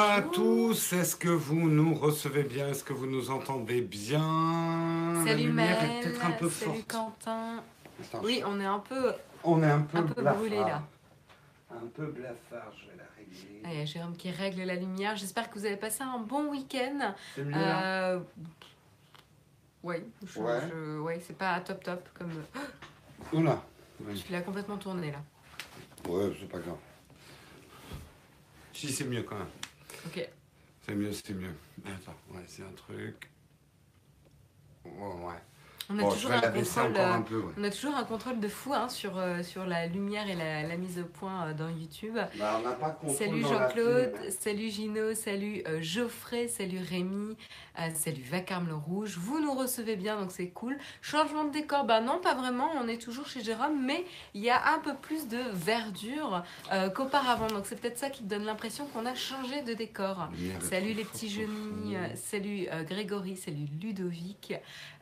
à tous. Est-ce que vous nous recevez bien? Est-ce que vous nous entendez bien? Salut Mel, peut-être un peu salut forte. Quentin. Attends, Oui, on est un peu. on est un peu, un peu brûlé, là. Un peu blafard, je vais la régler. Ah, Il y a Jérôme qui règle la lumière. J'espère que vous avez passé un bon week-end. C'est mieux là Euh... Oui, je- Ouais. je- ouais, c'est pas top top comme. Oula. Je suis là complètement tournée là. Ouais, c'est pas grave. Si, c'est mieux quand même. Ok. C'est mieux, c'est mieux. Attends, ouais, c'est un truc. Ouais, ouais. On a Bon, toujours un contrôle. encore un peu, ouais. On a toujours un contrôle de fou hein, sur, euh, sur la lumière et la, la mise au point euh, dans YouTube. Bah, on n'a pas Salut Jean-Claude, salut Gino, salut euh, Geoffrey, salut Rémi, euh, salut Vacarme le Rouge. Vous nous recevez bien, donc c'est cool. Changement de décor, bah non, pas vraiment. On est toujours chez Jérôme, mais il y a un peu plus de verdure euh, qu'auparavant. Donc c'est peut-être ça qui donne l'impression qu'on a changé de décor. Salut les petits genoux, salut Grégory, salut Ludovic,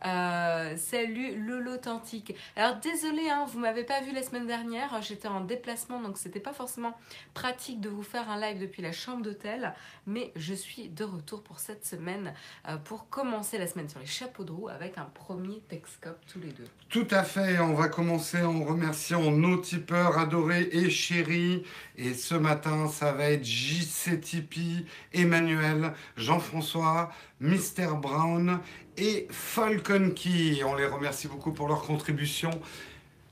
euh, salut Lolo Authentique. Alors désolé, hein, vous m'avez pas vu la semaine dernière, j'étais en déplacement donc c'était pas forcément pratique de vous faire un live depuis la chambre d'hôtel, mais je suis de retour pour cette semaine euh, pour commencer la semaine sur les chapeaux de roue avec un premier Texcope tous les deux. Tout à fait, on va commencer en remerciant nos tipeurs adorés et chéris. Et ce matin, ça va être JC Tipeee, Emmanuel, Jean-François, Mister Brown et Falcon Key. On les remercie beaucoup pour leur contribution.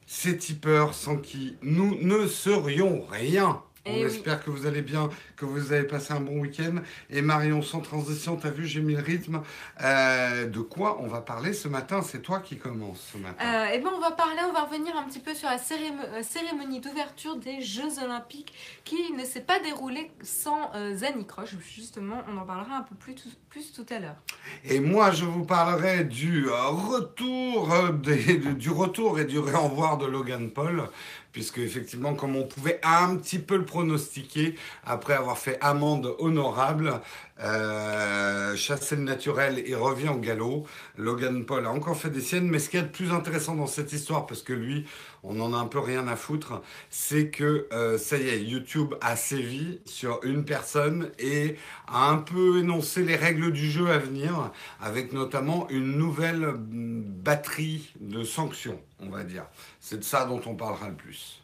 Ces tipeurs sans qui nous ne serions rien. On Eh oui. espère que vous allez bien, que vous avez passé un bon week-end. Et Marion, sans transition, t'as vu, j'ai mis le rythme. Euh, de quoi on va parler ce matin? C'est toi qui commences ce matin. Euh, et ben on va parler, on va revenir un petit peu sur la euh, cérémonie d'ouverture des Jeux Olympiques qui ne s'est pas déroulée sans euh, Zanny Croche. Justement, on en parlera un peu plus tout, plus tout à l'heure. Et moi, je vous parlerai du euh, retour, des- du retour et du réenvoi de Logan Paul, puisque effectivement, comme on pouvait un petit peu le pronostiquer, après avoir fait amende honorable, euh, chasser le naturel et revient au galop. Logan Paul a encore fait des siennes, mais ce qu'il y a de plus intéressant dans cette histoire, parce que lui, on en a un peu rien à foutre, c'est que euh, ça y est, YouTube a sévi sur une personne et a un peu énoncé les règles du jeu à venir, avec notamment une nouvelle mm, batterie de sanctions, on va dire. C'est de ça dont on parlera le plus.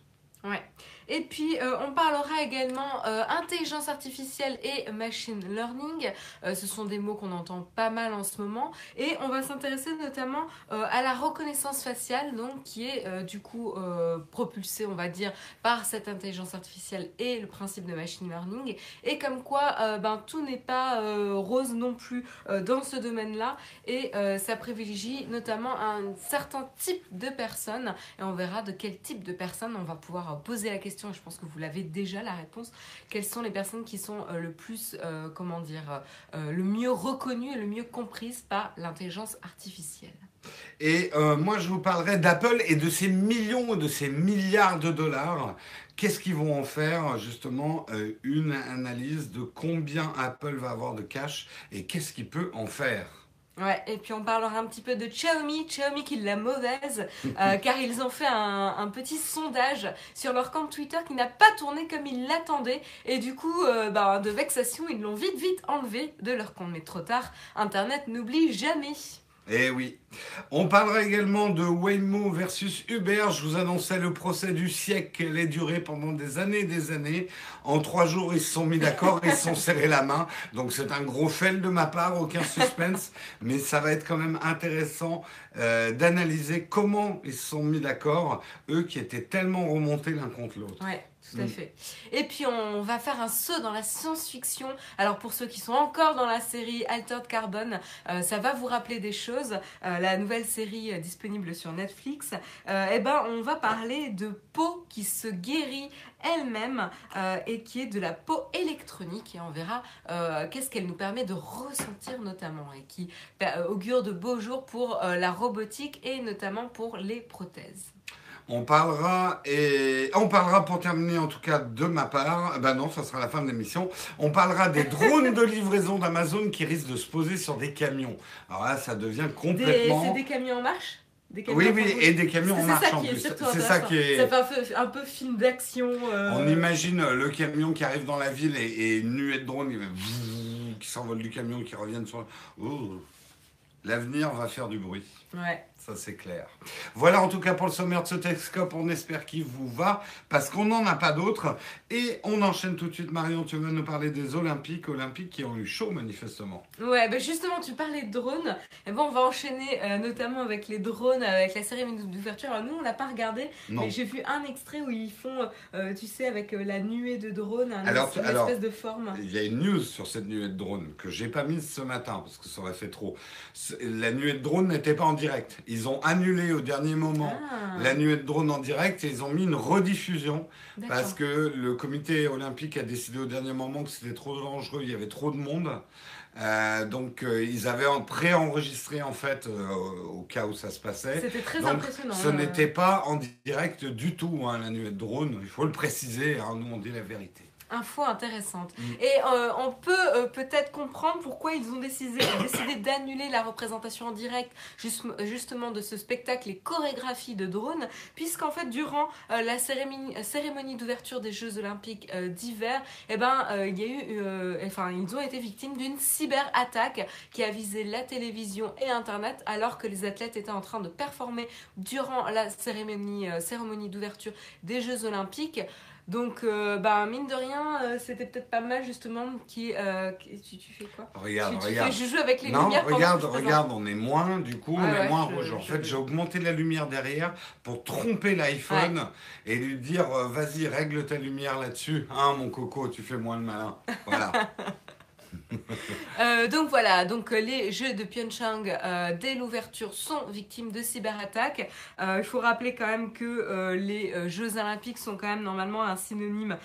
Et puis, euh, on parlera également euh, intelligence artificielle et machine learning. Euh, ce sont des mots qu'on entend pas mal en ce moment. Et on va s'intéresser notamment à la reconnaissance faciale, donc qui est du coup propulsée, on va dire, par cette intelligence artificielle et le principe de machine learning. Et comme quoi, ben, tout n'est pas rose non plus dans ce domaine-là. Et ça privilégie notamment un certain type de personnes. Et on verra de quel type de personnes on va pouvoir poser la question. Et je pense que vous l'avez déjà la réponse. Quelles sont les personnes qui sont euh, le plus, euh, comment dire, euh, le mieux reconnues et le mieux comprises par l'intelligence artificielle? Et moi, je vous parlerai d'Apple et de ces millions, de ces milliards de dollars. Qu'est-ce qu'ils vont en faire Justement, une analyse de combien Apple va avoir de cash et qu'est-ce qu'il peut en faire? Ouais, et puis on parlera un petit peu de Xiaomi, Xiaomi qui est la mauvaise, euh, car ils ont fait un, un petit sondage sur leur compte Twitter qui n'a pas tourné comme ils l'attendaient, et du coup, euh, bah, de vexation, ils l'ont vite vite enlevé de leur compte. Mais trop tard, Internet n'oublie jamais. Eh oui. On parlera également de Waymo versus Uber. Je vous annonçais le procès du siècle. Elle est duré pendant des années et des années. En trois jours, ils se sont mis d'accord, ils se sont serrés la main. Donc c'est un gros fail de ma part, aucun suspense. Mais ça va être quand même intéressant euh, d'analyser comment ils se sont mis d'accord, eux qui étaient tellement remontés l'un contre l'autre. Tout à Mm. fait. Et puis on va faire un saut dans la science-fiction. Alors pour ceux qui sont encore dans la série Altered Carbon, euh, ça va vous rappeler des choses. Euh, la nouvelle série euh, disponible sur Netflix. Eh ben on va parler de peau qui se guérit elle-même et qui est de la peau électronique et on verra qu'est-ce qu'elle nous permet de ressentir notamment et qui euh, augure de beaux jours pour la robotique et notamment pour les prothèses. On parlera et on parlera pour terminer en tout cas de ma part. Ben non, ça sera la fin de l'émission. On parlera des drones de livraison d'Amazon qui risquent de se poser sur des camions. Alors là, ça devient complètement. C'est des camions en marche? Des Oui, oui, et des camions en marche en plus. C'est ça qui est. Ça fait un peu, film d'action. euh, On imagine le camion qui arrive dans la ville et, et une nuée de drones qui s'envole du camion, qui reviennent sur. Oh. L'avenir va faire du bruit. Ouais. Ça, c'est clair. Voilà en tout cas pour le sommaire de ce Texcope. On espère qu'il vous va parce qu'on n'en a pas d'autres. Et on enchaîne tout de suite. Marion, tu veux nous parler des Olympiques Olympiques qui ont eu chaud manifestement. Ouais, bah justement, tu parlais de drones. Et bon, on va enchaîner euh, notamment avec les drones, avec la cérémonie d'ouverture. Alors, nous, on l'a pas regardé, Non. mais j'ai vu un extrait où ils font, euh, tu sais, avec euh, la nuée de drones, un Alors, es- une alors, espèce de forme. Il y a une news sur cette nuée de drones que j'ai pas mise ce matin parce que ça aurait fait trop. La nuée de drones n'était pas en direct. Ils ont annulé au dernier moment Ah, la nuée de drones en direct et ils ont mis une rediffusion parce que le comité olympique a décidé au dernier moment que c'était trop dangereux, il y avait trop de monde. Euh, donc euh, ils avaient en- pré-enregistré en fait euh, au cas où ça se passait. C'était très Donc, impressionnant. Ce hein. n'était pas en direct du tout hein, la nuée de drones, il faut le préciser, hein, nous on dit la vérité. Info intéressante. Mm. Et euh, on peut euh, peut-être comprendre pourquoi ils ont décidé, décidé d'annuler la représentation en direct juste- justement de ce spectacle et chorégraphie de drones, puisqu'en fait durant euh, la cérémonie, cérémonie d'ouverture des Jeux Olympiques d'hiver, eh ben, il y a eu, enfin, ils ont été victimes d'une cyberattaque qui a visé la télévision et Internet alors que les athlètes étaient en train de performer durant la cérémonie, cérémonie d'ouverture des Jeux Olympiques. Donc, euh, bah, mine de rien, euh, c'était peut-être pas mal justement qui. euh, qui- tu, tu fais quoi? Regarde, tu, tu regarde. fais joujou avec les Non, lumières regarde, je regarde, on est moins, du coup, on Ouais, est moins je- rouge. En je- fait, j'ai augmenté la lumière derrière pour tromper l'iPhone et lui dire vas-y, règle ta lumière là-dessus. Hein, mon coco, tu fais moins le malin. Voilà. Euh, donc voilà, donc euh, les Jeux de Pyeongchang euh, dès l'ouverture sont victimes de cyberattaques. Il faut rappeler quand même que les Jeux Olympiques sont quand même normalement un synonyme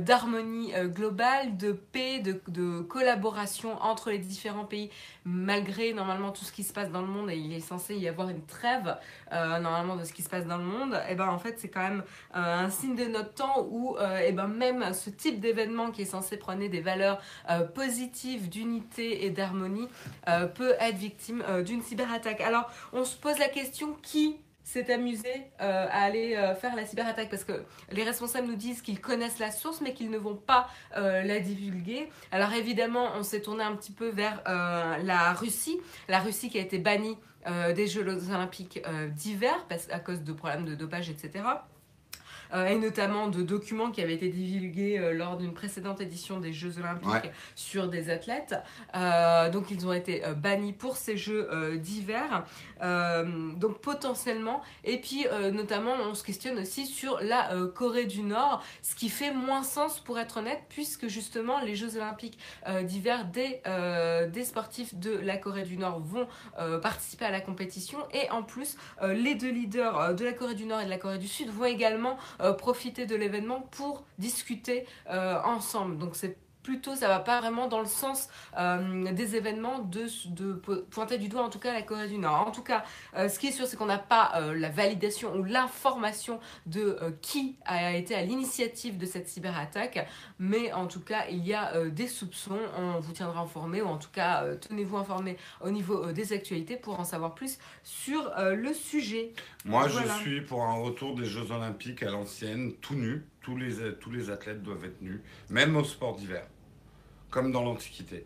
d'harmonie globale, de paix, de, de collaboration entre les différents pays, malgré normalement tout ce qui se passe dans le monde et il est censé y avoir une trêve normalement de ce qui se passe dans le monde. Et ben en fait c'est quand même un signe de notre temps où et ben même ce type d'événement qui est censé prôner des valeurs positive d'unité et d'harmonie euh, peut être victime euh, d'une cyberattaque. Alors, on se pose la question qui s'est amusé euh, à aller faire la cyberattaque? Parce que les responsables nous disent qu'ils connaissent la source mais qu'ils ne vont pas la divulguer. Alors évidemment, on s'est tourné un petit peu vers la Russie, la Russie qui a été bannie des Jeux olympiques d'hiver à cause de problèmes de dopage, etc. Euh, et notamment de documents qui avaient été divulgués euh, lors d'une précédente édition des Jeux Olympiques Ouais. sur des athlètes. Euh, donc ils ont été bannis pour ces Jeux d'hiver. Donc potentiellement. Et puis notamment on se questionne aussi sur la Corée du Nord, ce qui fait moins sens pour être honnête, puisque justement les Jeux Olympiques d'hiver, des, des sportifs de la Corée du Nord vont participer à la compétition. Et en plus, les deux leaders de la Corée du Nord et de la Corée du Sud vont également profiter de l'événement pour discuter euh, ensemble. Donc c'est plutôt, ça va pas vraiment dans le sens euh, des événements de, de po- pointer du doigt en tout cas la Corée du Nord. En tout cas, euh, ce qui est sûr, c'est qu'on n'a pas euh, la validation ou l'information de qui a été à l'initiative de cette cyberattaque, mais en tout cas, il y a des soupçons. On vous tiendra informé ou en tout cas, tenez-vous informé au niveau des actualités pour en savoir plus sur le sujet. Moi, Voilà. je suis pour un retour des Jeux Olympiques à l'ancienne, tout nu. Tous les, tous les athlètes doivent être nus, même au sport d'hiver, comme dans l'Antiquité.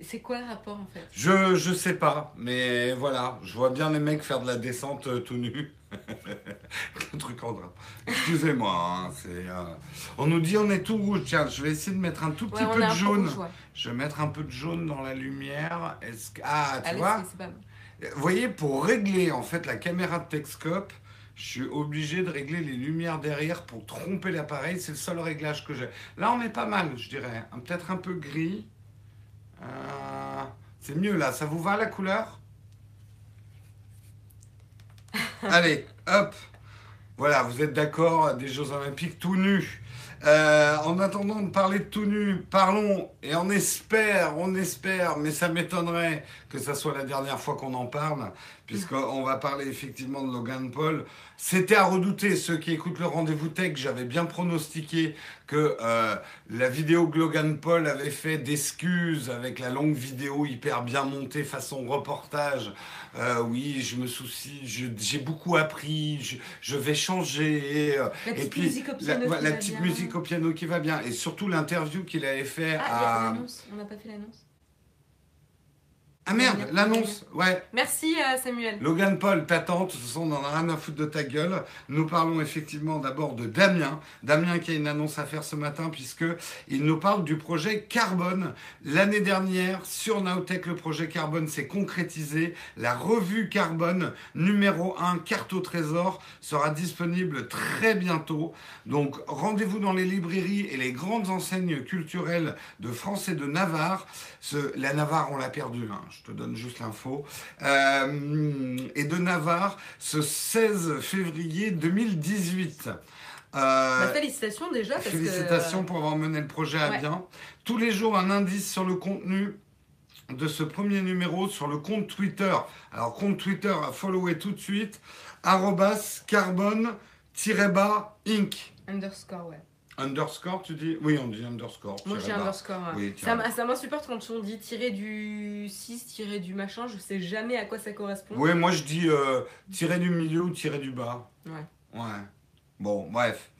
C'est quoi le rapport en fait? Je, je sais pas, mais voilà, je vois bien les mecs faire de la descente euh, tout nus. Le truc en drap. Excusez-moi, hein, c'est. euh, On nous dit on est tout rouge. Tiens, je vais essayer de mettre un tout petit Ouais, on peu est de un peu jaune. rouge, ouais. Je vais mettre un peu de jaune dans la lumière. Est-ce que... Ah, tu Allez, vois c'est- c'est pas mal. Vous voyez, pour régler en fait la caméra de Texcope, je suis obligé de régler les lumières derrière pour tromper l'appareil. C'est le seul réglage que j'ai. Là, on est pas mal, je dirais. Peut-être un peu gris. Euh, C'est mieux là. Ça vous va la couleur? Allez, hop. Voilà, vous êtes d'accord des Jeux Olympiques tout nus. Euh, en attendant de parler de tout nu, parlons et on espère, on espère, mais ça m'étonnerait que ça soit la dernière fois qu'on en parle, puisqu'on va parler effectivement de Logan Paul. C'était à redouter, ceux qui écoutent le rendez-vous tech, j'avais bien pronostiqué que euh, la vidéo que Logan Paul avait fait d'excuses avec la longue vidéo hyper bien montée façon reportage. Euh, oui, je me soucie, j'ai beaucoup appris, je, je vais changer. Euh, la petite et puis musique au piano la, la petite musique au piano qui va bien. Et surtout l'interview qu'il avait fait ah, à... on n'a pas fait l'annonce. Ah merde, l'annonce, ouais. Merci euh, Samuel. Logan Paul, t'attends, de toute façon on en a rien à foutre de ta gueule. Nous parlons effectivement d'abord de Damien. Damien qui a une annonce à faire ce matin puisque il nous parle du projet Carbone. L'année dernière, sur Naotech, le projet Carbone s'est concrétisé. La revue Carbone numéro 1, carte au trésor, sera disponible très bientôt. Donc rendez-vous dans les librairies et les grandes enseignes culturelles de France et de Navarre. Ce, la Navarre, on l'a perdu. Hein je te donne juste l'info, euh, et de Navarre ce 16 février 2018. Euh, bah, félicitations déjà. Parce félicitations pour avoir mené le projet à bien. Tous les jours, un indice sur le contenu de ce premier numéro sur le compte Twitter. Alors, compte Twitter à follower tout de suite, arrobas carbone-bas inc. Underscore, ouais. Underscore, tu dis? Oui, on dit underscore. Moi, j'ai underscore. ça, ça m'insupporte quand on dit tirer du 6, tirer du machin. Je sais jamais à quoi ça correspond. Oui, moi, je dis euh, tirer du milieu ou tirer du bas. Ouais. Ouais. Bon, bref.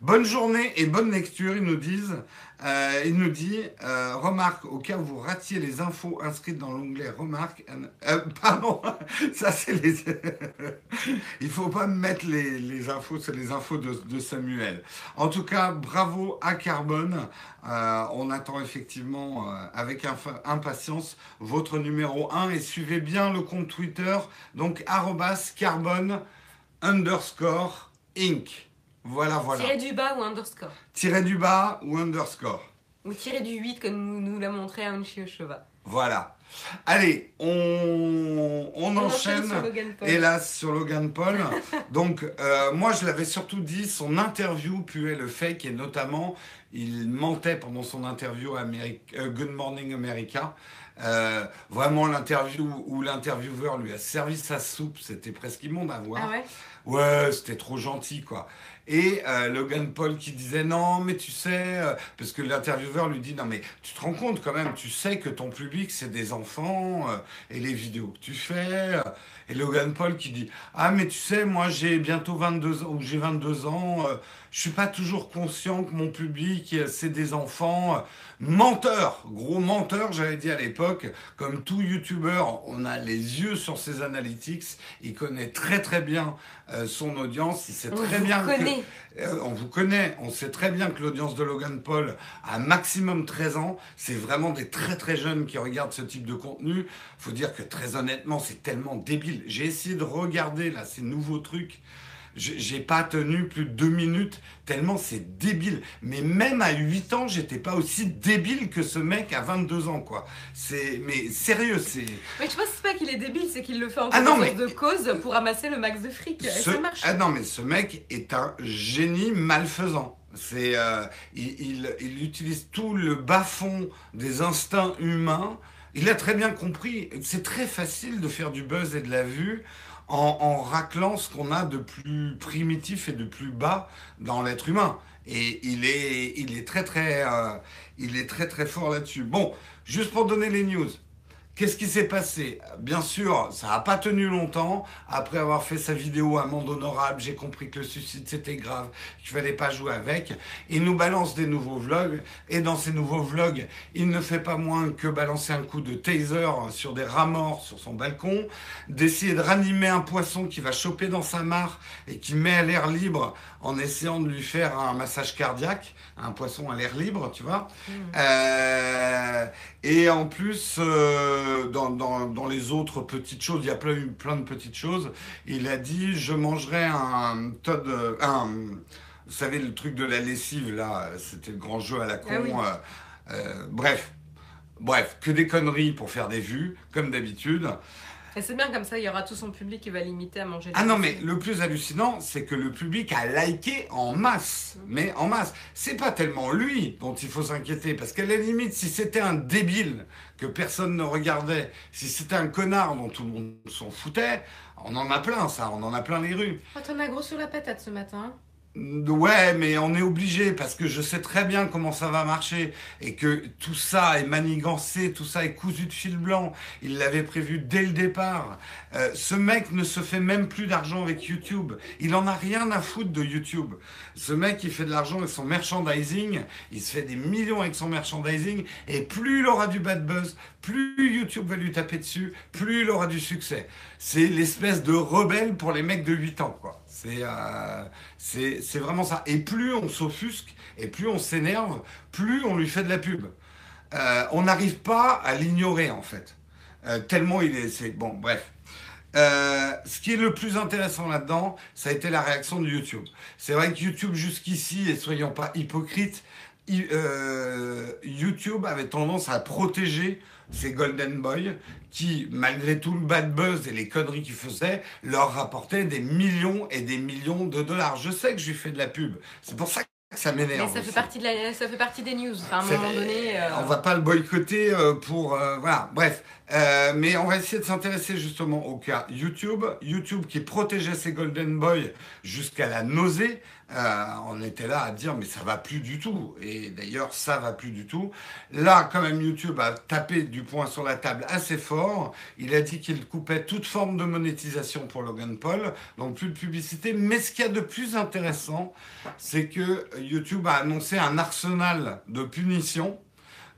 Bonne journée et bonne lecture, ils nous disent. Euh, il nous dit, euh, remarque, au cas où vous ratiez les infos inscrites dans l'onglet remarque, euh, pardon, ça c'est les... il faut pas mettre les, infos, c'est les infos de, Samuel. En tout cas, bravo à Carbone. on attend effectivement avec impatience votre numéro 1 et suivez bien le compte Twitter, donc arrobas carbone underscore inc. Voilà, voilà. Tirer du bas ou underscore. Tirer du bas ou underscore. Ou tirer du 8 comme nous, l'a montré Anchi Oshova. Voilà. Allez, on, on, enchaîne, hélas sur Logan Paul. Donc, euh, moi, je l'avais surtout dit, son interview puait le fake et notamment, il mentait pendant son interview à euh, Good Morning America. Euh, vraiment, l'interview où l'intervieweur lui a servi sa soupe, c'était presque immonde à voir. Ah ouais? Ouais, c'était trop gentil, quoi. Et euh, Logan Paul qui disait non, mais tu sais, euh, parce que l'intervieweur lui dit non, mais tu te rends compte quand même, tu sais que ton public c'est des enfants euh, et les vidéos que tu fais. et Logan Paul qui dit ah, mais tu sais, moi j'ai bientôt 22 ans, ou j'ai 22 ans, je suis pas toujours conscient que mon public c'est des enfants. Menteur, gros menteur, j'avais dit à l'époque, comme tout youtubeur, on a les yeux sur ses analytics, il connaît très très bien son audience, il sait très bien euh, on vous connaît, on sait très bien que l'audience de Logan Paul a maximum 13 ans. C'est vraiment des très très jeunes qui regardent ce type de contenu. Faut dire que très honnêtement, c'est tellement débile. J'ai essayé de regarder là ces nouveaux trucs j'ai pas tenu plus de deux minutes, tellement c'est débile. Mais même à 8 ans, j'étais pas aussi débile que ce mec à 22 ans, quoi. C'est, mais sérieux, c'est. Mais je pense pas qu'il est débile, c'est qu'il le fait en ah de cause pour amasser le max de fric. ça marche. Ah non, mais ce mec est un génie malfaisant. C'est, euh, il, il, utilise tout le bas-fond des instincts humains. Il a très bien compris. C'est très facile de faire du buzz et de la vue en, raclant ce qu'on a de plus primitif et de plus bas dans l'être humain. Et il est, il est très très, euh, il est très très fort là-dessus. Bon, juste pour donner les news. Qu'est-ce qui s'est passé? Bien sûr, ça n'a pas tenu longtemps. Après avoir fait sa vidéo Amende honorable, j'ai compris que le suicide c'était grave, qu'il fallait pas jouer avec. Il nous balance des nouveaux vlogs. Et dans ces nouveaux vlogs, il ne fait pas moins que balancer un coup de taser sur des rats morts sur son balcon, d'essayer de ranimer un poisson qui va choper dans sa mare et qui met à l'air libre en essayant de lui faire un massage cardiaque, un poisson à l'air libre, tu vois. Mmh. Euh, et en plus, euh, dans, dans, dans, les autres petites choses, il y a plein, plein de petites choses. Il a dit, je mangerai un Todd, un, vous savez le truc de la lessive là, c'était le grand jeu à la con. Ah euh, bref, bref, que des conneries pour faire des vues, comme d'habitude. Et c'est bien comme ça, il y aura tout son public qui va limiter à manger. Ah non, mais le plus hallucinant, c'est que le public a liké en masse. Mais en masse. C'est pas tellement lui dont il faut s'inquiéter. Parce qu'à la limite, si c'était un débile que personne ne regardait, si c'était un connard dont tout le monde s'en foutait, on en a plein, ça. On en a plein les rues. Oh, t'en as gros sur la patate ce matin. Ouais, mais on est obligé parce que je sais très bien comment ça va marcher et que tout ça est manigancé, tout ça est cousu de fil blanc. Il l'avait prévu dès le départ. Euh, ce mec ne se fait même plus d'argent avec YouTube. Il en a rien à foutre de YouTube. Ce mec, il fait de l'argent avec son merchandising. Il se fait des millions avec son merchandising et plus il aura du bad buzz, plus YouTube va lui taper dessus, plus il aura du succès. C'est l'espèce de rebelle pour les mecs de 8 ans, quoi. Euh, c'est vraiment ça. Et plus on s'offusque, et plus on s'énerve, plus on lui fait de la pub. Euh, on n'arrive pas à l'ignorer, en fait. Euh, tellement il est... Bon, bref. ce qui est le plus intéressant là-dedans, ça a été la réaction de YouTube. C'est vrai que YouTube jusqu'ici, et soyons pas hypocrites, YouTube avait tendance à protéger ces Golden Boys qui, malgré tout le bad buzz et les conneries qu'ils faisaient, leur rapportaient des millions et des millions de dollars. Je sais que je lui fais de la pub. C'est pour ça que ça m'énerve. Mais ça fait, partie de la, ça fait partie des news. à un moment donné. Euh, on va pas le boycotter euh, pour. Euh, voilà, bref. mais on va essayer de s'intéresser justement au cas YouTube. YouTube qui protégeait ses Golden Boys jusqu'à la nausée. Euh, on était là à dire mais ça va plus du tout. Et d'ailleurs ça va plus du tout. Là quand même YouTube a tapé du poing sur la table assez fort. Il a dit qu'il coupait toute forme de monétisation pour Logan Paul, donc plus de publicité. Mais ce qu'il y a de plus intéressant, c'est que YouTube a annoncé un arsenal de punitions,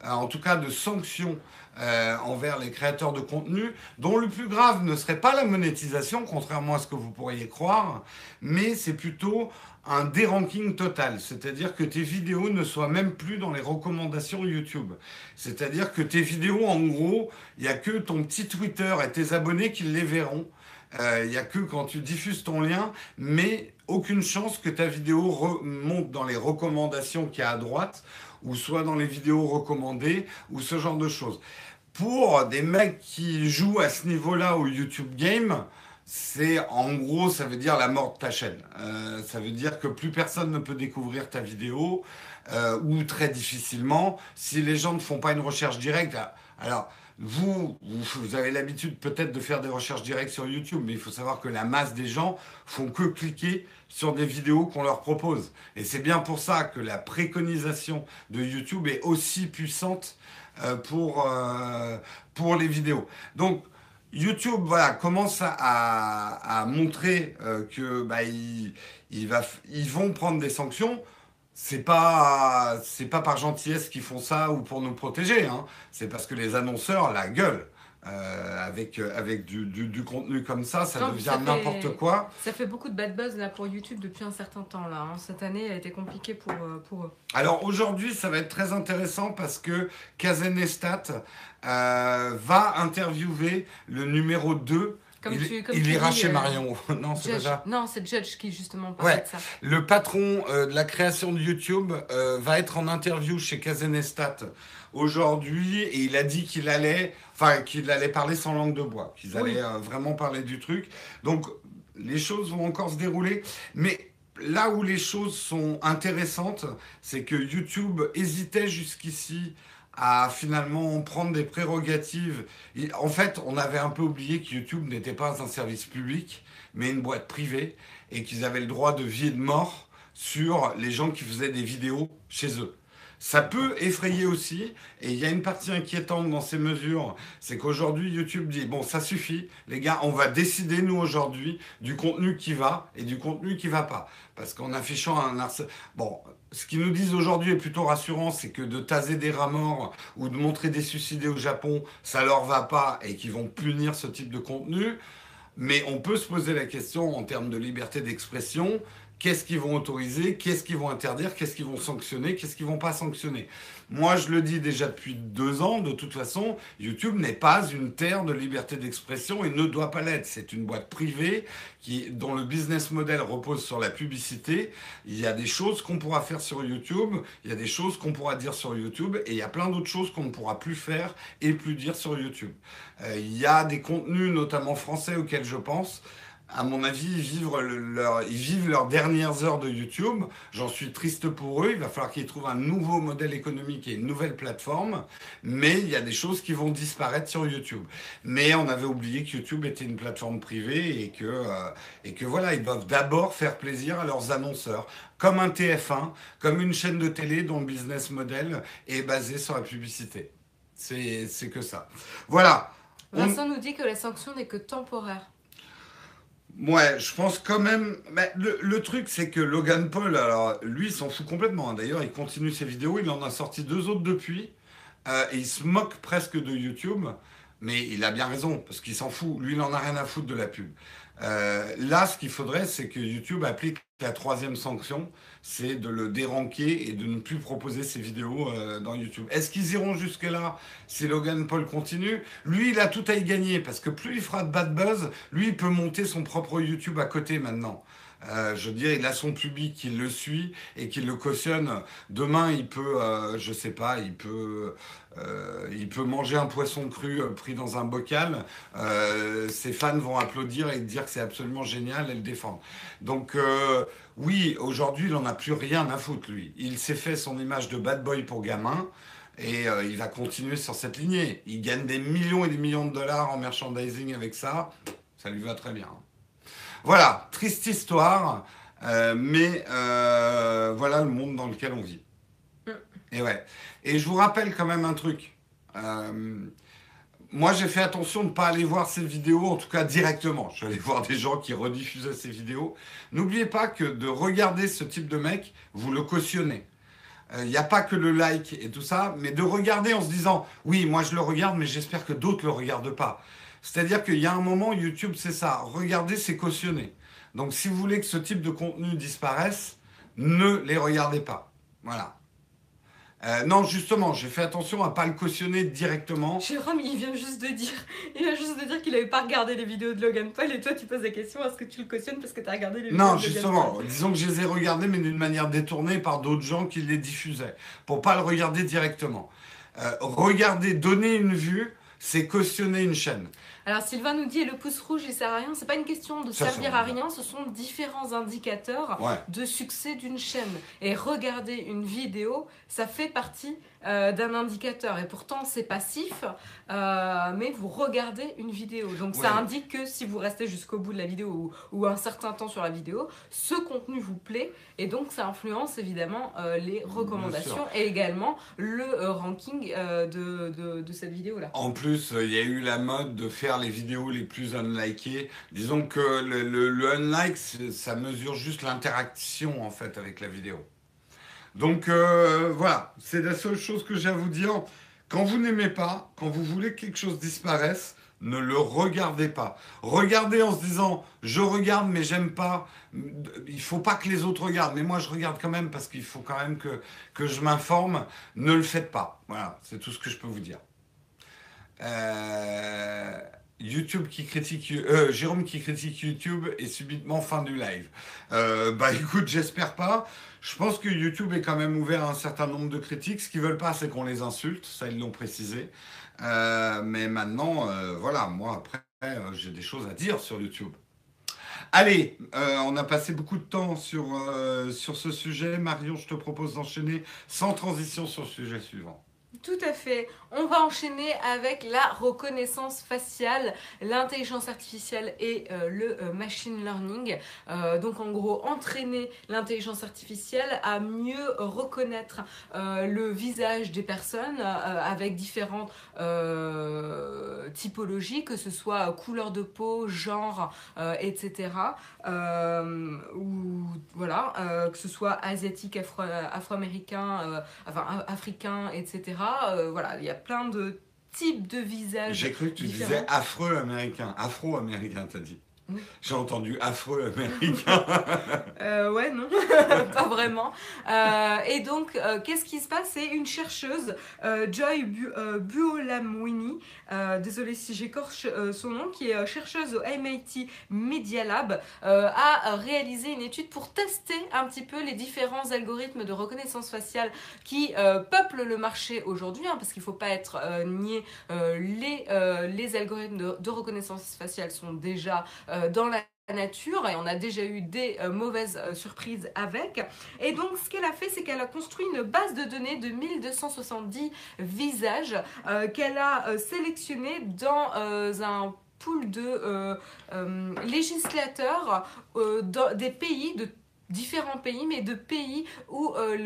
euh, en tout cas de sanctions euh, envers les créateurs de contenu, dont le plus grave ne serait pas la monétisation, contrairement à ce que vous pourriez croire, mais c'est plutôt un déranking total, c'est-à-dire que tes vidéos ne soient même plus dans les recommandations YouTube. C'est-à-dire que tes vidéos, en gros, il n'y a que ton petit Twitter et tes abonnés qui les verront. Euh, il n'y a que quand tu diffuses ton lien, mais aucune chance que ta vidéo remonte dans les recommandations qu'il y a à droite, ou soit dans les vidéos recommandées, ou ce genre de choses. Pour des mecs qui jouent à ce niveau-là au YouTube Game, c'est en gros, ça veut dire la mort de ta chaîne. Euh, ça veut dire que plus personne ne peut découvrir ta vidéo euh, ou très difficilement si les gens ne font pas une recherche directe. Alors, vous, vous, avez l'habitude peut-être de faire des recherches directes sur YouTube, mais il faut savoir que la masse des gens font que cliquer sur des vidéos qu'on leur propose. Et c'est bien pour ça que la préconisation de YouTube est aussi puissante euh, pour, pour les vidéos. Donc, YouTube voilà, commence à, montrer euh, que bah, ils, vont prendre des sanctions. C'est pas c'est pas par gentillesse qu'ils font ça ou pour nous protéger. Hein. C'est parce que les annonceurs la gueule. Euh, avec, euh, avec du, du, contenu comme ça, ça devient n'importe quoi. Ça fait beaucoup de bad buzz là pour YouTube depuis un certain temps là. Hein. Cette année a été compliquée pour, pour eux. Alors aujourd'hui, ça va être très intéressant parce que Kazenestat euh, va interviewer le numéro 2 comme il, tu, il ira chez euh, Marion. non, c'est déjà. Non, c'est Judge qui justement parle de ça. Le patron euh, de la création de YouTube va être en interview chez Kazenestat aujourd'hui et il a dit qu'il allait, enfin qu'il allait parler sans langue de bois, qu'ils allaient vraiment parler du truc. Donc les choses vont encore se dérouler, mais là où les choses sont intéressantes, c'est que YouTube hésitait jusqu'ici à finalement prendre des prérogatives. En fait, on avait un peu oublié que YouTube n'était pas un service public, mais une boîte privée, et qu'ils avaient le droit de vie et de mort sur les gens qui faisaient des vidéos chez eux. Ça peut effrayer aussi, et il y a une partie inquiétante dans ces mesures, c'est qu'aujourd'hui YouTube dit, bon ça suffit, les gars, on va décider nous aujourd'hui du contenu qui va et du contenu qui va pas. Parce qu'en affichant un Bon, ce qu'ils nous disent aujourd'hui est plutôt rassurant, c'est que de taser des rats morts ou de montrer des suicidés au Japon, ça leur va pas et qu'ils vont punir ce type de contenu. Mais on peut se poser la question en termes de liberté d'expression, qu'est-ce qu'ils vont autoriser, qu'est-ce qu'ils vont interdire, qu'est-ce qu'ils vont sanctionner, qu'est-ce qu'ils vont pas sanctionner? Moi, je le dis déjà depuis deux ans, de toute façon, YouTube n'est pas une terre de liberté d'expression et ne doit pas l'être. C'est une boîte privée dont le business model repose sur la publicité. Il y a des choses qu'on pourra faire sur YouTube, il y a des choses qu'on pourra dire sur YouTube et il y a plein d'autres choses qu'on ne pourra plus faire et plus dire sur YouTube. Euh, il y a des contenus, notamment français, auxquels je pense à mon avis, ils vivent, leur, ils vivent leurs dernières heures de YouTube. J'en suis triste pour eux. Il va falloir qu'ils trouvent un nouveau modèle économique et une nouvelle plateforme. Mais il y a des choses qui vont disparaître sur YouTube. Mais on avait oublié que YouTube était une plateforme privée et que, euh, et que voilà, ils doivent d'abord faire plaisir à leurs annonceurs. Comme un TF1, comme une chaîne de télé dont le business model est basé sur la publicité. C'est que ça. Voilà. Vincent nous dit que la sanction n'est que temporaire. Ouais, je pense quand même. Mais le, truc, c'est que Logan Paul, alors lui, il s'en fout complètement. Hein. D'ailleurs, il continue ses vidéos. Il en a sorti deux autres depuis. Euh, et il se moque presque de YouTube. Mais il a bien raison, parce qu'il s'en fout. Lui, il en a rien à foutre de la pub. Euh, là, ce qu'il faudrait, c'est que YouTube applique la troisième sanction, c'est de le déranquer et de ne plus proposer ses vidéos euh, dans YouTube. Est-ce qu'ils iront jusque-là si Logan Paul continue? Lui, il a tout à y gagner, parce que plus il fera de bad buzz, lui, il peut monter son propre YouTube à côté maintenant. Euh, je veux dire, il a son public qui le suit et qui le cautionne. Demain, il peut, euh, je sais pas, il peut, euh, il peut manger un poisson cru euh, pris dans un bocal. ses fans vont applaudir et dire que c'est absolument génial et le défendre. Donc, oui, aujourd'hui, il n'en a plus rien à foutre, lui. Il s'est fait son image de bad boy pour gamin. Et il va continuer sur cette lignée. Il gagne des millions et des millions de dollars en merchandising avec ça. Ça lui va très bien. Voilà, triste histoire, euh, mais euh, voilà le monde dans lequel on vit. Mm. Et ouais. Et je vous rappelle quand même un truc. Euh, moi, j'ai fait attention de ne pas aller voir ces vidéos, en tout cas directement. Je suis allé voir des gens qui rediffusaient ces vidéos. N'oubliez pas que de regarder ce type de mec, vous le cautionnez. Il n'y a pas que le like et tout ça, mais de regarder en se disant, oui, moi je le regarde, mais j'espère que d'autres ne le regardent pas. C'est-à-dire qu'il y a un moment, YouTube, c'est ça. Regardez, c'est cautionné. Donc, si vous voulez que ce type de contenu disparaisse, ne les regardez pas. Voilà. Euh, non, justement, j'ai fait attention à pas le cautionner directement. Jérôme, il vient juste de dire, il vient juste de dire qu'il n'avait pas regardé les vidéos de Logan Paul et toi tu poses la question est-ce que tu le cautionnes parce que tu as regardé les vidéos Non, justement, disons que je les ai regardés mais d'une manière détournée par d'autres gens qui les diffusaient pour pas le regarder directement. Euh, regarder, donner une vue, c'est cautionner une chaîne. Alors Sylvain nous dit le pouce rouge il sert à rien. C'est pas une question de servir à rien, ce sont différents indicateurs de succès d'une chaîne. Et regarder une vidéo, ça fait partie euh, d'un indicateur. Et pourtant, c'est passif, euh, mais vous regardez une vidéo. Donc, ça indique que si vous restez jusqu'au bout de la vidéo ou, un certain temps sur la vidéo, ce contenu vous plaît. Et donc, ça influence évidemment euh, les recommandations et également le ranking de, de, cette vidéo-là. En plus, il y a eu la mode de faire les vidéos les plus unlikées. Disons que le, le, le unlike, ça mesure juste l'interaction en fait avec la vidéo. Donc euh, voilà, c'est la seule chose que j'ai à vous dire. Quand vous n'aimez pas, quand vous voulez que quelque chose disparaisse, ne le regardez pas. Regardez en se disant je regarde mais j'aime pas. Il faut pas que les autres regardent, mais moi je regarde quand même parce qu'il faut quand même que, que je m'informe. Ne le faites pas. Voilà, c'est tout ce que je peux vous dire. Euh, YouTube qui critique, euh, Jérôme qui critique YouTube et subitement fin du live. bah écoute, j'espère pas. Je pense que YouTube est quand même ouvert à un certain nombre de critiques. Ce qu'ils veulent pas, c'est qu'on les insulte. Ça, ils l'ont précisé. Euh, mais maintenant, euh, voilà, moi, après, euh, j'ai des choses à dire sur YouTube. Allez, on a passé beaucoup de temps sur, sur ce sujet. Marion, je te propose d'enchaîner sans transition sur le sujet suivant. Tout à fait. On va enchaîner avec la reconnaissance faciale, l'intelligence artificielle et euh, le euh, machine learning. Euh, donc en gros, entraîner l'intelligence artificielle à mieux reconnaître le visage des personnes avec différentes typologies, que ce soit couleur de peau, genre, etc. ou voilà, que ce soit asiatique, afro-américain, enfin africain, etc. voilà, il y a plein de types de visages. J'ai cru que tu disais afro-américain. Afro-américain, t'as dit. J'ai entendu afro-américain. Euh, ouais, non, pas vraiment. Euh, et donc, euh, qu'est-ce qui se passe? C'est une chercheuse, Joy Buolamwini, désolée si j'écorche son nom, qui est chercheuse au MIT Media Lab, a réalisé une étude pour tester un petit peu les différents algorithmes de reconnaissance faciale qui peuplent le marché aujourd'hui, hein, parce qu'il ne faut pas être nié, les, les algorithmes de, de, reconnaissance faciale sont déjà dans la nature et on a déjà eu des euh, mauvaises euh, surprises avec. Et donc ce qu'elle a fait, c'est qu'elle a construit une base de données de 1270 visages euh, qu'elle a sélectionné dans un pool de législateurs des pays de différents pays, mais de pays où euh,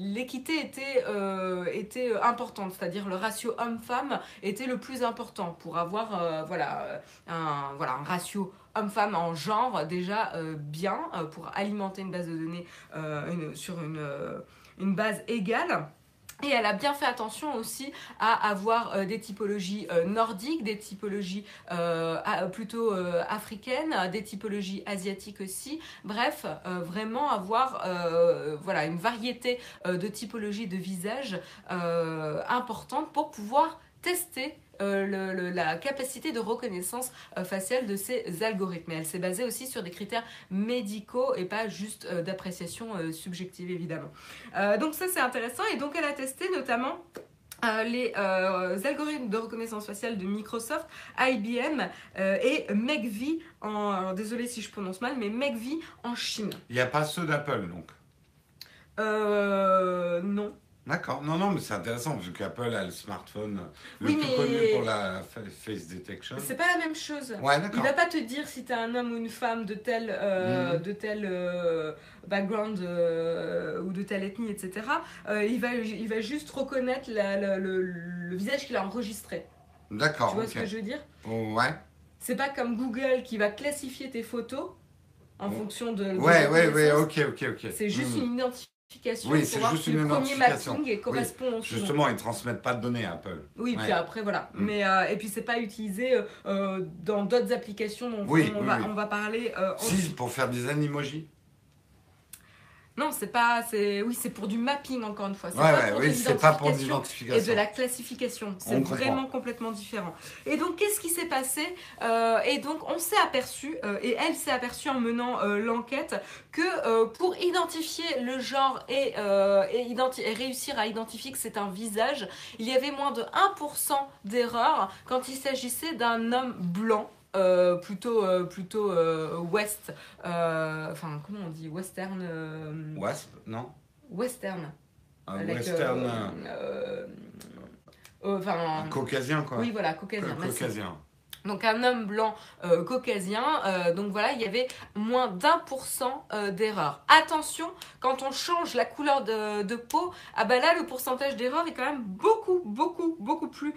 l'équité était, euh, était importante, c'est-à-dire le ratio homme-femme était le plus important pour avoir euh, voilà, un, ratio homme-femme en genre déjà bien pour alimenter une base de données sur une base égale. Et elle a bien fait attention aussi à avoir euh, des typologies euh, nordiques, des typologies euh, plutôt africaines, des typologies asiatiques aussi. Bref, vraiment avoir voilà, une variété de typologies de visages importante pour pouvoir tester euh, la capacité de reconnaissance euh, faciale de ces algorithmes. elle s'est basée aussi sur des critères médicaux et pas juste euh, d'appréciation subjective, évidemment. donc ça, c'est intéressant. Et donc, elle a testé notamment les algorithmes de reconnaissance faciale de Microsoft, IBM et MEGV, en, désolé si je prononce mal, mais MEGV en Chine. Il n'y a pas ceux d'Apple donc? Non. D'accord. Non, non, mais c'est intéressant vu qu'Apple a le smartphone le plus connu pour la face detection. C'est pas la même chose. Ouais, d'accord. Il va pas te dire si t'es un homme ou une femme de tel, euh, mhm. de tel euh, background euh, ou de telle ethnie, etc. il, va, il va juste reconnaître le, visage qu'il a enregistré. D'accord. Tu vois ce que je veux dire? Ouais. C'est pas comme Google qui va classifier tes photos en fonction de. ouais, ouais, ouais, ok, ok, ok. C'est juste mhm. une identification oui, c'est juste une correspond Justement, ils transmettent pas de données à Apple. Oui, puis après voilà. Mm. Mais euh, et puis c'est pas utilisé euh, dans d'autres applications dont on, va, on va parler. Euh, si, pour faire des animojis. Non, c'est pas. C'est oui, c'est pour du mapping encore une fois. C'est pas, pour oui, c'est pas pour l'identification. Et de la classification. C'est vraiment complètement différent. Et donc, qu'est-ce qui s'est passé euh, Et donc, on s'est aperçu, euh, et elle s'est aperçue en menant euh, l'enquête, que pour identifier le genre et, et, réussir à identifier que c'est un visage, il y avait moins de 1% d'erreur quand il s'agissait d'un homme blanc. Euh, plutôt euh, plutôt euh, west enfin comment on dit western West non western. Un western. enfin caucasien quoi. Oui voilà caucasien caucasien donc un homme blanc euh, caucasien. Euh, donc voilà, il y avait moins d'un pour cent euh, d'erreurs. Attention, quand on change la couleur de, peau, ah bah là le pourcentage d'erreurs est quand même beaucoup, beaucoup, beaucoup plus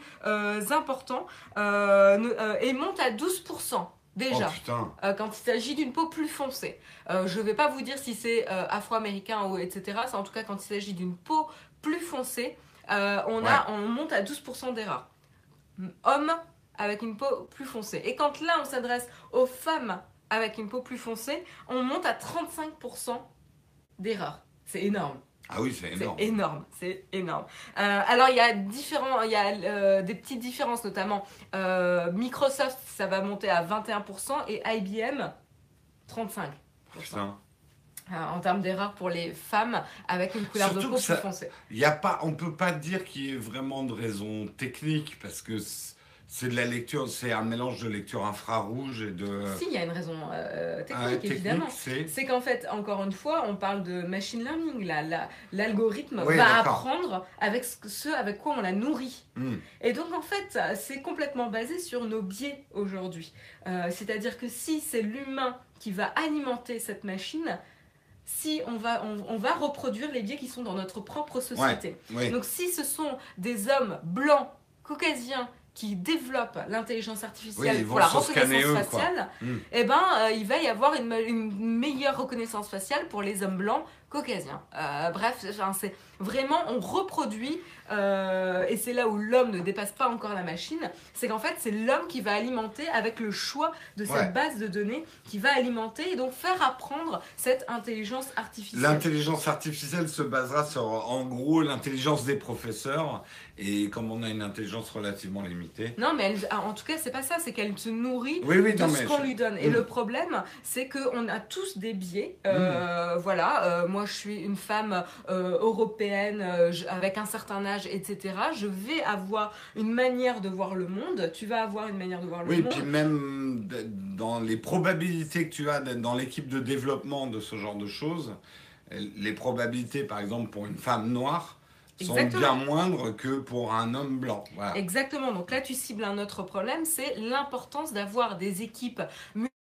important et monte à 12%. Déjà, oh, quand il s'agit d'une peau plus foncée. je ne vais pas vous dire si c'est afro-américain ou etc. C'est en tout cas quand il s'agit d'une peau plus foncée, on, a, on monte à 12% d'erreurs. Homme, avec une peau plus foncée. Et quand là, on s'adresse aux femmes avec une peau plus foncée, on monte à 35% d'erreurs. C'est énorme. Ah oui, c'est énorme. C'est énorme, c'est énorme. Euh, alors il y a différents, il y a euh, des petites différences notamment. Euh, Microsoft, ça va monter à 21% et IBM 35%. Putain. en termes d'erreurs pour les femmes avec une couleur de peau plus foncée. Y a pas, on peut pas dire qu'il y ait vraiment de raison technique parce que c'est de la lecture, c'est un mélange de lecture infrarouge et de. Si, il y a une raison euh, technique, évidemment. C'est qu'en fait, encore une fois, on parle de machine learning. L'algorithme va apprendre avec ce avec quoi on la nourrit. Hmm. Et donc, en fait, c'est complètement basé sur nos biais aujourd'hui. Euh, c'est-à-dire que si c'est l'humain qui va alimenter cette machine, si on va, on, va reproduire les biais qui sont dans notre propre société. Donc, si ce sont des hommes blancs, caucasiens, qui développent l'intelligence artificielle pour la reconnaissance faciale, hmm. eh ben, euh, il va y avoir une, meilleure reconnaissance faciale pour les hommes blancs caucasiens. Euh, bref, c'est vraiment, on reproduit, euh, et c'est là où l'homme ne dépasse pas encore la machine, c'est qu'en fait, c'est l'homme qui va alimenter avec le choix de cette base de données, qui va alimenter et donc faire apprendre cette intelligence artificielle. L'intelligence artificielle se basera sur, en gros, l'intelligence des professeurs et comme on a une intelligence relativement limitée. Non, mais ah, en tout cas, c'est pas ça, c'est qu'elle se nourrit de ce qu'on lui donne. Et mm. le problème, c'est qu'on a tous des biais. Euh, mm. Voilà, moi je suis une femme euh, européenne avec un certain âge, etc. Je vais avoir une manière de voir le monde. Tu vas avoir une manière de voir le monde. Oui, puis même dans les probabilités que tu as d'être dans l'équipe de développement de ce genre de choses, les probabilités, par exemple, pour une femme noire, sont bien moindres que pour un homme blanc. Exactement. Donc là, tu cibles un autre problème, c'est l'importance d'avoir des équipes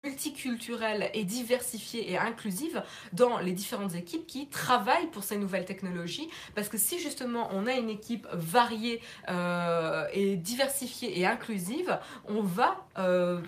multiculturelle et diversifiée et inclusive dans les différentes équipes qui travaillent pour ces nouvelles technologies. Parce que si justement on a une équipe variée euh, et diversifiée et inclusive, on va, euh,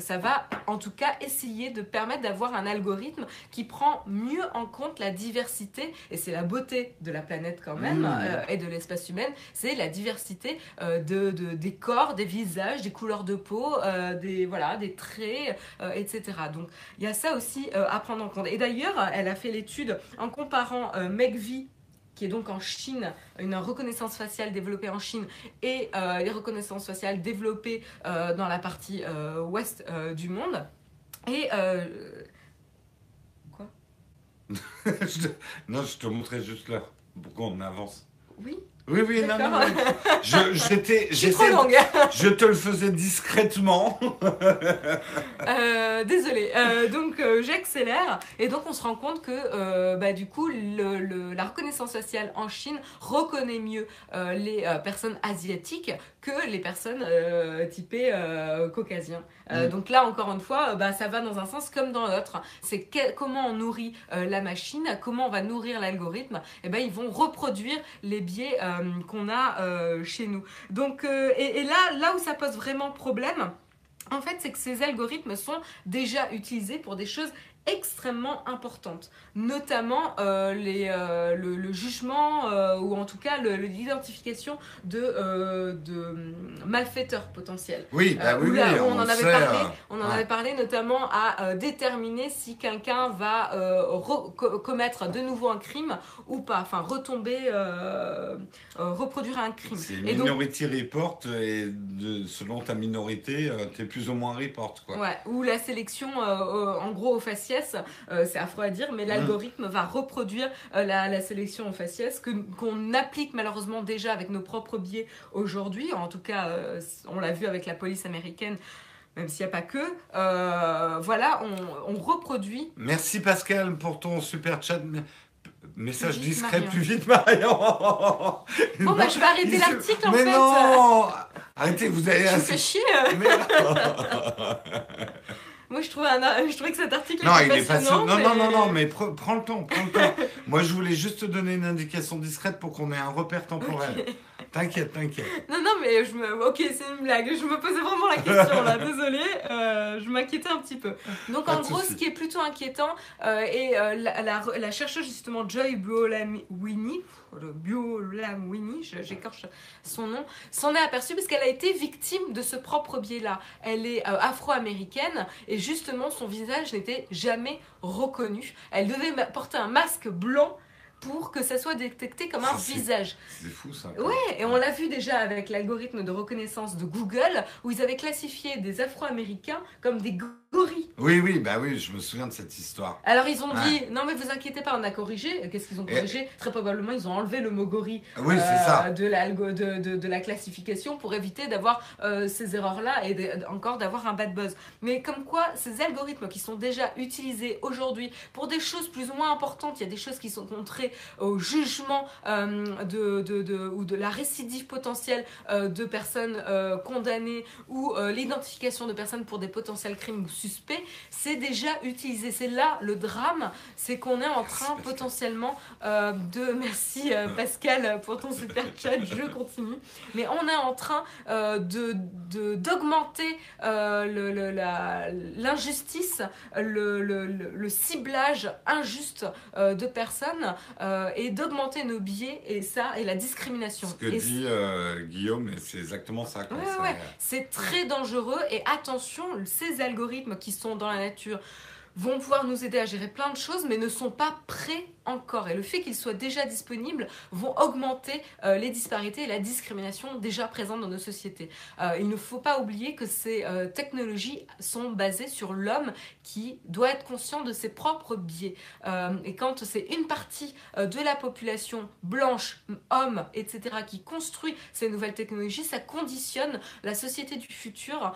ça va en tout cas essayer de permettre d'avoir un algorithme qui prend mieux en compte la diversité, et c'est la beauté de la planète quand même, mmh. euh, et de l'espace humain, c'est la diversité de, de, des corps, des visages, des couleurs de peau, des, voilà, des traits etc. Donc il y a ça aussi euh, à prendre en compte. Et d'ailleurs, elle a fait l'étude en comparant euh, MEGVI qui est donc en Chine, une reconnaissance faciale développée en Chine, et euh, les reconnaissances faciales développées dans la partie ouest du monde. Et... quoi? Non, je te montrais juste là. Pourquoi on avance Oui oui, oui, non, non, Je, j'étais, je te le faisais discrètement. euh, désolé. Euh, donc, euh, j'accélère. Et donc, on se rend compte que, bah, du coup, le, la reconnaissance sociale en Chine reconnaît mieux les personnes asiatiques que les personnes typées caucasiens. Mm. Donc là, encore une fois, bah, ça va dans un sens comme dans l'autre. C'est comment on nourrit la machine, comment on va nourrir l'algorithme? Et eh ben, ils vont reproduire les biais qu'on a euh, chez nous. Donc, euh, et, là, là où ça pose vraiment problème, en fait, c'est que ces algorithmes sont déjà utilisés pour des choses extrêmement importante, notamment euh, les, euh, le, jugement euh, ou en tout cas l'identification de, de malfaiteurs potentiels. Oui, bah oui, on, en avait parlé, on en avait parlé notamment à déterminer si quelqu'un va commettre de nouveau un crime ou pas, enfin retomber, reproduire un crime. C'est Minority Report et de, selon ta minorité, tu es plus ou moins report. Quoi. Ouais, ou la sélection en gros au faciès euh, c'est affreux à dire, mais l'algorithme va reproduire euh, la, sélection au faciès que, qu'on applique malheureusement déjà avec nos propres biais aujourd'hui. En tout cas, euh, on l'a vu avec la police américaine même s'il n'y a pas que, voilà, on, reproduit. Merci Pascal pour ton super chat. Message discret plus vite, Marion. Bon, bah, je vais arrêter l'article en fait. Mais non Arrêtez, vous avez assez. fais chier. Mais... Moi, je trouvais, je trouvais que cet article non, était il est Non, non, non, non, mais prends le temps, prends le temps. Moi, je voulais juste te donner une indication discrète pour qu'on ait un repère temporel. T'inquiète, t'inquiète. Non, non, mais je me... Ok, c'est une blague. Je me posais vraiment la question, là. Désolée. Euh, je m'inquiétais un petit peu. Donc, en gros, ce qui est plutôt inquiétant, euh, et euh, la, la, chercheuse, justement, Joy Winnie le Winnie, j'écorche son nom, s'en est aperçue parce qu'elle a été victime de ce propre biais-là. Elle est euh, afro-américaine et justement son visage n'était jamais reconnu. Elle devait porter un masque blanc pour que ça soit détecté comme un visage. C'est fou ça. Ouais, et on l'a vu déjà avec l'algorithme de reconnaissance de Google où ils avaient classifié des Afro-Américains comme des Oui, oui, bah oui, je me souviens de cette histoire. Alors ils ont dit, non mais vous inquiétez pas, on a corrigé. Qu'est-ce qu'ils ont corrigé? Très probablement, ils ont enlevé le mot gorille oui, euh, de, la, de, de, de, la classification pour éviter d'avoir euh, ces erreurs-là et encore d'avoir un bad buzz. Mais comme quoi, ces algorithmes qui sont déjà utilisés aujourd'hui pour des choses plus ou moins importantes, il y a des choses qui sont accéder au jugement de, de, ou de la récidive potentielle de personnes condamnées ou l'identification de personnes pour des potentiels crimes suspects, c'est déjà utilisé. C'est là le drame, c'est qu'on est en train potentiellement de... Merci Pascal pour ton super chat, je continue. Mais on est en train de d'augmenter l'injustice, le, le, le, ciblage injuste euh, de personnes euh, et d'augmenter nos biais et ça et la discrimination. Ce que dit euh, Guillaume, c'est exactement ça. C'est très dangereux et attention, ces algorithmes qui sont dans la nature vont pouvoir nous aider à gérer plein de choses, mais ne sont pas prêts Et le fait qu'ils soient déjà disponibles vont augmenter euh, les disparités et la discrimination déjà présentes dans nos sociétés. Euh, il ne faut pas oublier que ces euh, technologies sont basées sur l'homme qui doit être conscient de ses propres biais. et quand c'est une partie de la population blanche, homme, etc., qui construit ces nouvelles technologies, ça conditionne la société du futur.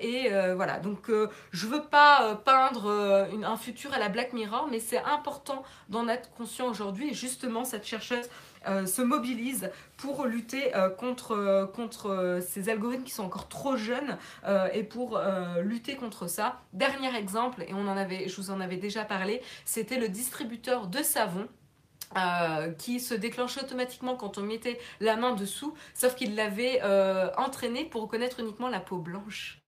et voilà, donc je veux pas peindre un futur à la Black Mirror, mais c'est important être conscient aujourd'hui. Et justement, cette chercheuse euh, se mobilise pour lutter euh, contre, euh, contre ces algorithmes qui sont encore trop jeunes et pour lutter contre ça. Dernier exemple, et on en avait, je vous en avais déjà parlé, c'était le distributeur de savon. qui se déclenchait automatiquement quand on mettait la main dessous, sauf qu'il l'avait entraîné pour reconnaître uniquement la peau blanche.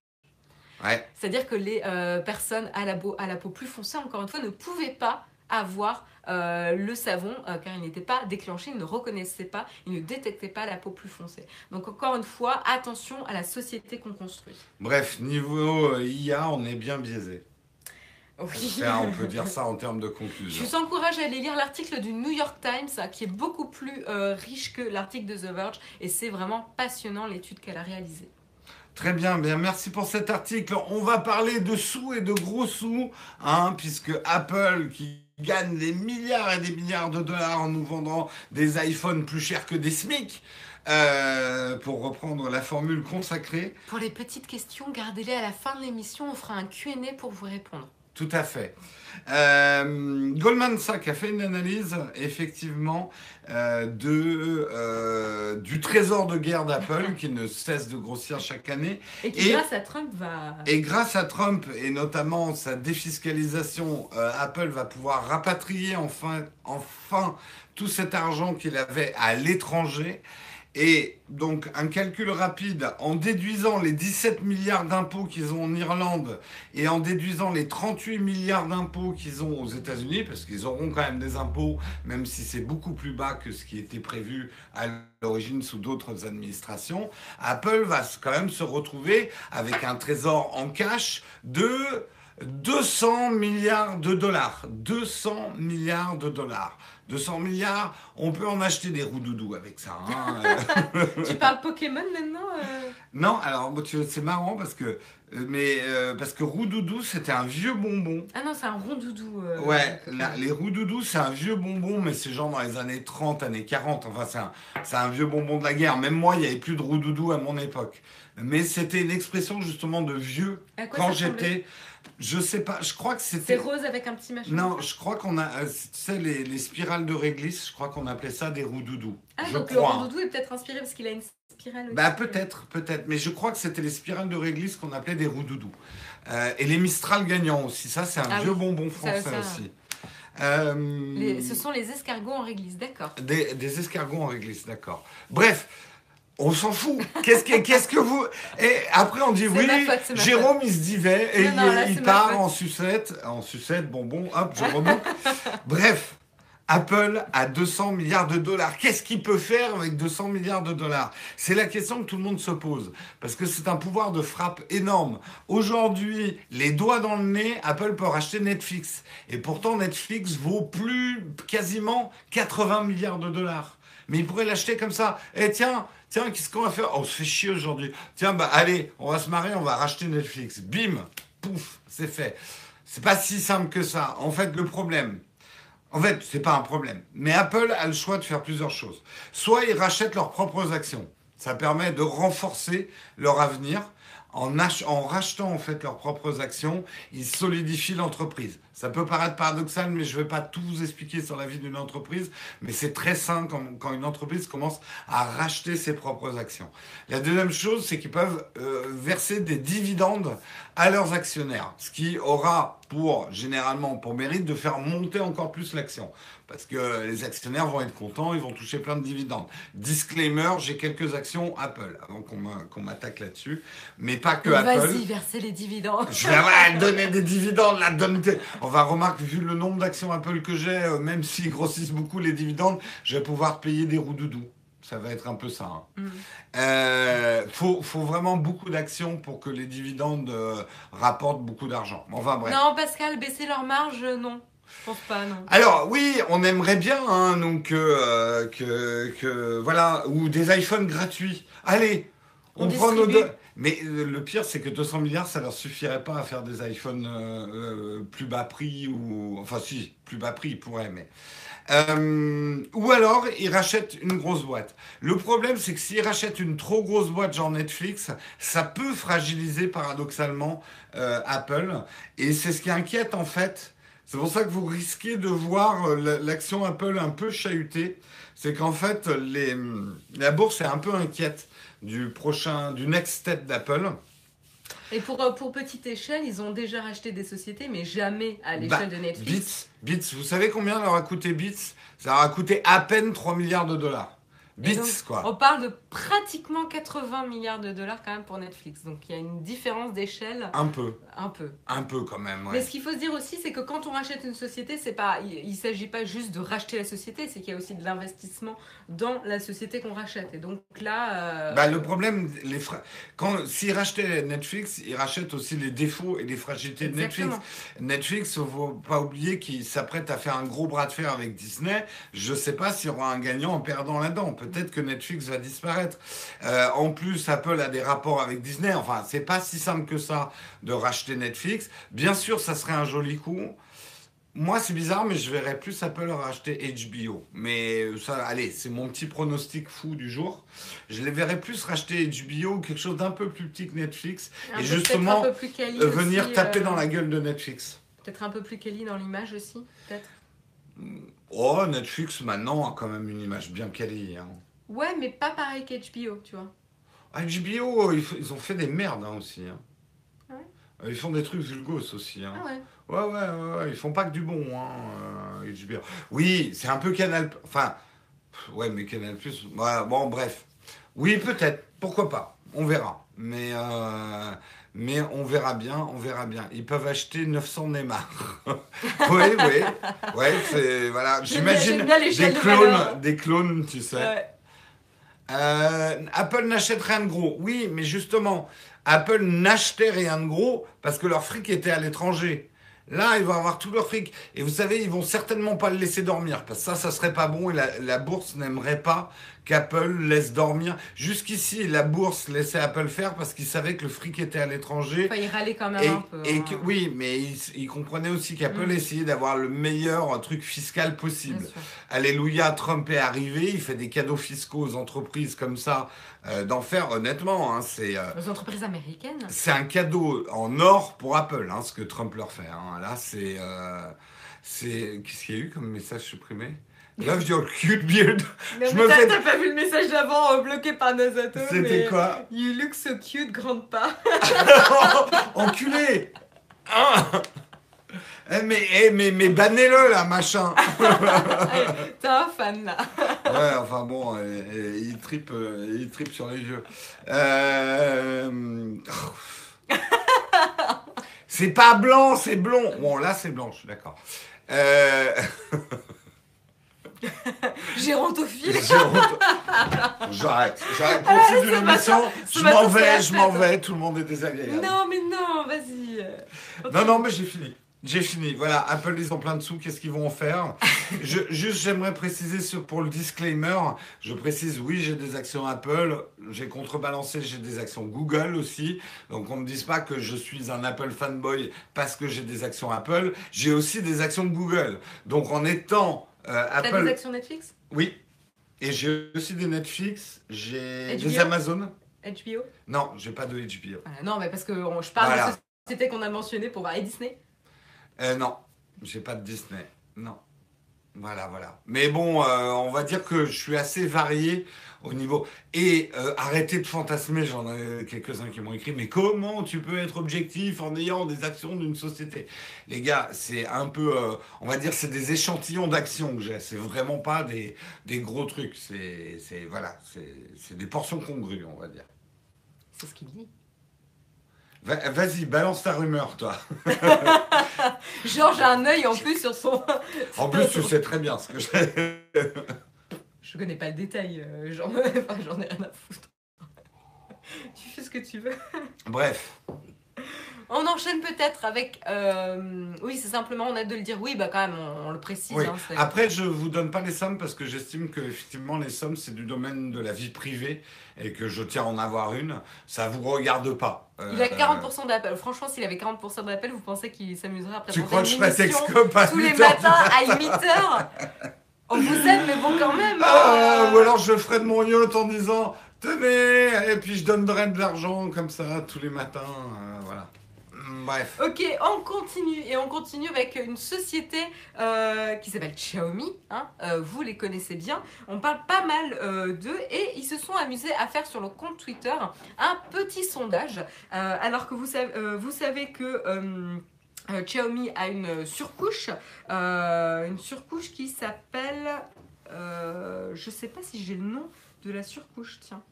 Ouais. C'est-à-dire que les personnes à la, à la peau plus foncée, encore une fois, ne pouvaient pas avoir euh, le savon euh, car il n'était pas déclenché, il ne reconnaissait pas, il ne détectait pas la peau plus foncée. Donc encore une fois, attention à la société qu'on construit. Bref, niveau euh, IA, on est bien biaisé. Oui. on peut dire ça en termes de conclusion. Je vous encourage à aller lire l'article du New York Times qui est beaucoup plus riche que l'article de The Verge et c'est vraiment passionnant l'étude qu'elle a réalisée. Très bien, bien, merci pour cet article. On va parler de sous et de gros sous, hein, puisque Apple, qui gagne des milliards et des milliards de dollars en nous vendant des iPhones plus chers que des SMIC, euh, pour reprendre la formule consacrée. Pour les petites questions, gardez-les à la fin de l'émission, on fera un Q&A pour vous répondre. Tout à fait. Euh, Goldman Sachs a fait une analyse effectivement euh, de, euh, du trésor de guerre d'Apple qui ne cesse de grossir chaque année. Et qui grâce à Trump va... Et grâce à Trump et notamment sa défiscalisation, Apple va pouvoir rapatrier enfin, enfin tout cet argent qu'il avait à l'étranger. Et donc un calcul rapide, en déduisant les 17 milliards d'impôts qu'ils ont en Irlande et en déduisant les 38 milliards d'impôts qu'ils ont aux États-Unis, parce qu'ils auront quand même des impôts, même si c'est beaucoup plus bas que ce qui était prévu à l'origine sous d'autres administrations, Apple va quand même se retrouver avec un trésor en cash de 200 milliards de dollars. 200 milliards de dollars. 200 milliards, on peut en acheter des roues avec ça. Hein. tu parles Pokémon maintenant euh? Non, alors c'est marrant parce que euh, mais euh, parce que Roudoudou c'était un vieux bonbon. Ah non, c'est un roudoudou. ouais, les Roudoudou c'est un vieux bonbon, mais c'est genre dans les années 30, années 40. Enfin, c'est un, un, vieux bonbon de la guerre. Même moi, il n'y avait plus de Roudoudou à mon époque. Mais c'était une expression justement de vieux quand j'étais. Je sais pas, je crois que c'était. C'est rose avec un petit machin. Non, je crois qu'on a. Euh, tu sais, les, les, spirales de réglisse, je crois qu'on appelait ça des roues-doudou. Ah, donc le roux-doudou est peut-être inspiré parce qu'il a une spirale aussi. Bah, peut-être, peut-être. Mais je crois que c'était les spirales de réglisse qu'on appelait des roues-doudou. Euh, et les Mistral gagnants aussi. Ça, c'est un ah vieux bonbon français aussi. Euh, ce sont les escargots en réglisse, d'accord. Des, des escargots en réglisse, d'accord. Bref, on s'en fout. Qu'est-ce que, qu'est-ce que vous. Et après, on dit oui, Jérôme, il se divait et il, part en sucette. En sucette, bonbon, hop, je remonte. Bref, Apple a 200 milliards de dollars. Qu'est-ce qu'il peut faire avec 200 milliards de dollars? C'est la question que tout le monde se pose. Parce que c'est un pouvoir de frappe énorme. Aujourd'hui, les doigts dans le nez, Apple peut racheter Netflix. Et pourtant, Netflix vaut plus quasiment 80 milliards de dollars. Mais il pourrait l'acheter comme ça. Eh, tiens, Tiens, qu'est-ce qu'on va faire? Oh, On se fait chier aujourd'hui. Tiens, bah allez, on va se marier, on va racheter Netflix. Bim, pouf, c'est fait. C'est pas si simple que ça. En fait, le problème, en fait, c'est pas un problème. Mais Apple a le choix de faire plusieurs choses. Soit ils rachètent leurs propres actions. Ça permet de renforcer leur avenir. En, en rachetant en fait leurs propres actions, ils solidifient l'entreprise. Ça peut paraître paradoxal, mais je ne vais pas tout vous expliquer sur la vie d'une entreprise, mais c'est très sain quand, quand, une entreprise commence à racheter ses propres actions. La deuxième chose, c'est qu'ils peuvent euh, verser des dividendes à leurs actionnaires, ce qui aura pour, généralement, pour mérite de faire monter encore plus l'action. Parce que les actionnaires vont être contents, ils vont toucher plein de dividendes. Disclaimer, j'ai quelques actions Apple, avant qu'on m'attaque là-dessus. Mais pas que Apple. Vas-y, verser les dividendes. Je vais donner des dividendes, là, donne On va remarquer, vu le nombre d'actions Apple que j'ai, euh, même s'ils grossissent beaucoup les dividendes, je vais pouvoir payer des roues doudou. Ça va être un peu ça. Hein. Mm. Euh, faut, faut, vraiment beaucoup d'actions pour que les dividendes euh, rapportent beaucoup d'argent. Enfin bref. Non, Pascal, baisser leur marge, non. Je pense pas, non. Alors oui, on aimerait bien, hein, donc que, que, voilà, ou des iPhones gratuits. Allez, on, prend nos deux. Mais le pire, c'est que 200 milliards, ça leur suffirait pas à faire des iPhones plus bas prix ou, enfin si, plus bas prix, ils pourraient, mais. Euh, ou alors, ils rachètent une grosse boîte. Le problème, c'est que s'ils rachètent une trop grosse boîte, genre Netflix, ça peut fragiliser paradoxalement euh, Apple. Et c'est ce qui inquiète en fait. C'est pour ça que vous risquez de voir euh, l'action Apple un peu chahutée. C'est qu'en fait, la bourse est un peu inquiète du prochain, du next step d'Apple. Et pour, euh, pour petite échelle, ils ont déjà racheté des sociétés, mais jamais à l'échelle bah, de Netflix. Beats, Beats, vous savez combien leur a coûté Beats? Ça leur a coûté à peine 3 milliards de dollars. Bits, quoi. On parle de pratiquement 80 milliards de dollars quand même pour Netflix. Donc il y a une différence d'échelle. Un peu. Un peu. Un peu quand même. Ouais. Mais ce qu'il faut se dire aussi, c'est que quand on rachète une société, c'est pas, il, ne s'agit pas juste de racheter la société, c'est qu'il y a aussi de l'investissement dans la société qu'on rachète. Et donc là. Euh, bah, le problème, les quand s'ils rachetaient Netflix, ils rachètent aussi les défauts et les fragilités de Netflix. Netflix, faut pas oublier qu'ils s'apprêtent à faire un gros bras de fer avec Disney. Je sais pas s'il y aura un gagnant en perdant là-dedans peut-être que Netflix va disparaître. Euh, en plus, Apple a des rapports avec Disney. Enfin, c'est pas si simple que ça de racheter Netflix. Bien sûr, ça serait un joli coup. Moi, c'est bizarre, mais je verrais plus Apple racheter HBO. Mais ça, allez, c'est mon petit pronostic fou du jour. Je les verrais plus racheter HBO, quelque chose d'un peu plus petit que Netflix, et justement venir taper dans euh, la gueule de Netflix. Peut-être un peu plus Kelly dans l'image aussi, peut-être. Oh, Netflix maintenant a quand même une image bien quali. Hein. Ouais, mais pas pareil qu'HBO, tu vois. HBO, ils, ont fait des merdes hein, aussi. Hein. Ah ouais? Ils font des trucs vulgos aussi. Hein. Ah ouais? Ouais, ouais, ouais, ils font pas que du bon, hein, HBO. Euh, oui, c'est un peu Canal. Enfin, ouais, mais Canal Plus. bon, bref. Oui, peut-être. Pourquoi pas On verra. Mais euh, mais on verra bien, on verra bien. Ils peuvent acheter 900 Neymar. oui, oui. Ouais, c'est voilà. J'imagine des clones, des clones, tu sais. Euh, Apple n'achète rien de gros. Oui, mais justement, Apple n'achetait rien de gros parce que leur fric était à l'étranger. Là, ils vont avoir tout leur fric. Et vous savez, ils vont certainement pas le laisser dormir. Parce que ça, ça serait pas bon. Et la, la bourse n'aimerait pas qu'Apple laisse dormir. Jusqu'ici, la bourse laissait Apple faire parce qu'il savait que le fric était à l'étranger. Enfin, il râlait quand même un peu. Et hein. oui, mais il, comprenait aussi qu'Apple mm. essayait d'avoir le meilleur truc fiscal possible. Alléluia, Trump est arrivé, il fait des cadeaux fiscaux aux entreprises comme ça. Euh, d'en faire honnêtement, hein, c'est. Euh, aux entreprises américaines. C'est un cadeau en or pour Apple, hein, ce que Trump leur fait. Là, c'est. Euh, c'est Qu'est-ce qu'il y a eu comme message supprimé? Love your cute beard. Mais, je t'as, pas vu le message d'avant euh, bloqué par Nazato C'était quoi You look so cute, grande pas. Enculé ah eh, mais, eh, mais, mais bannez-le là, machin T'es un fan là Ouais, enfin bon, il, tripe, il tripe sur les yeux. Euh... c'est pas blanc, c'est blond Bon, là c'est blanc, je suis d'accord. Euh... Gérontophile. J'arrête. J'arrête. Continue l'émission. Je m'en vais, je m'en vais. Tout le monde est désagréable. Non, mais non, vas-y. Non, non, mais j'ai fini. J'ai fini. Voilà, Apple, ils ont plein de sous. Qu'est-ce qu'ils vont en faire? Je, Juste, j'aimerais préciser ce, pour le disclaimer. Je précise, oui, j'ai des actions Apple. J'ai contrebalancé, j'ai des actions Google aussi. Donc, on ne me dise pas que je suis un Apple fanboy parce que j'ai des actions Apple. J'ai aussi des actions Google. Donc, en étant euh, T'as des actions Netflix? Oui. Et j'ai aussi des Netflix, j'ai des Amazon. HBO Non, j'ai pas de HBO. non, mais parce que je parle de de société qu'on a mentionné pour voir et Disney? Euh, Non. J'ai pas de Disney. Non. Voilà, voilà. Mais bon, euh, on va dire que je suis assez varié au niveau. Et euh, arrêtez de fantasmer, j'en ai quelques-uns qui m'ont écrit, mais comment tu peux être objectif en ayant des actions d'une société? Les gars, c'est un peu, euh, on va dire, c'est des échantillons d'actions que j'ai. C'est vraiment pas des, des gros trucs. C'est, c'est voilà, c'est, des portions congrues, on va dire. C'est ce qu'il dit. Va- Vas-y, balance ta rumeur, toi. Genre, j'ai un œil en plus sur son. En plus, tu sais très bien ce que j'ai. Je connais pas le détail, euh, j'en enfin, j'en ai rien à foutre. tu fais ce que tu veux. Bref. On enchaîne peut-être avec. euh, Oui, c'est simplement, on a de le dire. Oui, bah quand même, on, on le précise. Oui. hein, c'est- Après, je vous donne pas les sommes parce que j'estime que effectivement les sommes c'est du domaine de la vie privée et que je tiens à en avoir une. Ça vous regarde pas. Il a Euh, 40% d'appel. Franchement, s'il avait 40% d'appel, vous pensez qu'il s'amuserait après Tu crois que je à tous les 8 heures du matins à 8h On vous aime, mais bon, quand même. Ah, euh, ou alors je ferai de mon yacht en disant tenez et puis je donnerai de l'argent comme ça tous les matins. euh, voilà. Mm, Bref. Ok, on continue et on continue avec une société euh, qui s'appelle Xiaomi. hein. Euh, vous les connaissez bien. On parle pas mal euh, d'eux et ils se sont amusés à faire sur le compte Twitter un petit sondage. Alors que vous savez, vous savez que euh, Xiaomi a une surcouche, euh, une surcouche qui s'appelle, euh, je sais pas si j'ai le nom de la surcouche. Tiens,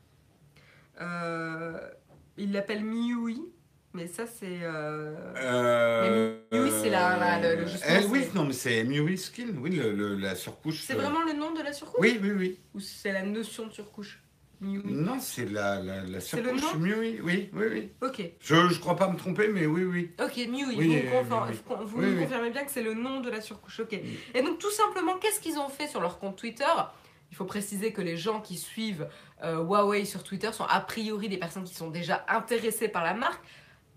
Euh, il l'appelle MIUI. Mais ça, c'est. MIUI, c'est la- la- le- eh, oui, non, mais c'est MIUI Skin, oui, le, le- la surcouche. C'est vraiment le nom de la surcouche? Oui, oui, oui. Ou c'est la notion de surcouche? Non, c'est la, la, la C'est le surcouche oui, oui, oui. Ok, Je, je crois pas me tromper, mais oui, oui. ok. Oui, vous euh, oui, vous Oui, confirmez bien que c'est le nom de la surcouche. Ok. Et donc, tout simplement, qu'est-ce qu'ils ont fait sur leur compte Twitter? Il faut préciser que les gens qui suivent euh, Huawei sur Twitter sont a priori des personnes qui sont déjà intéressées par la marque.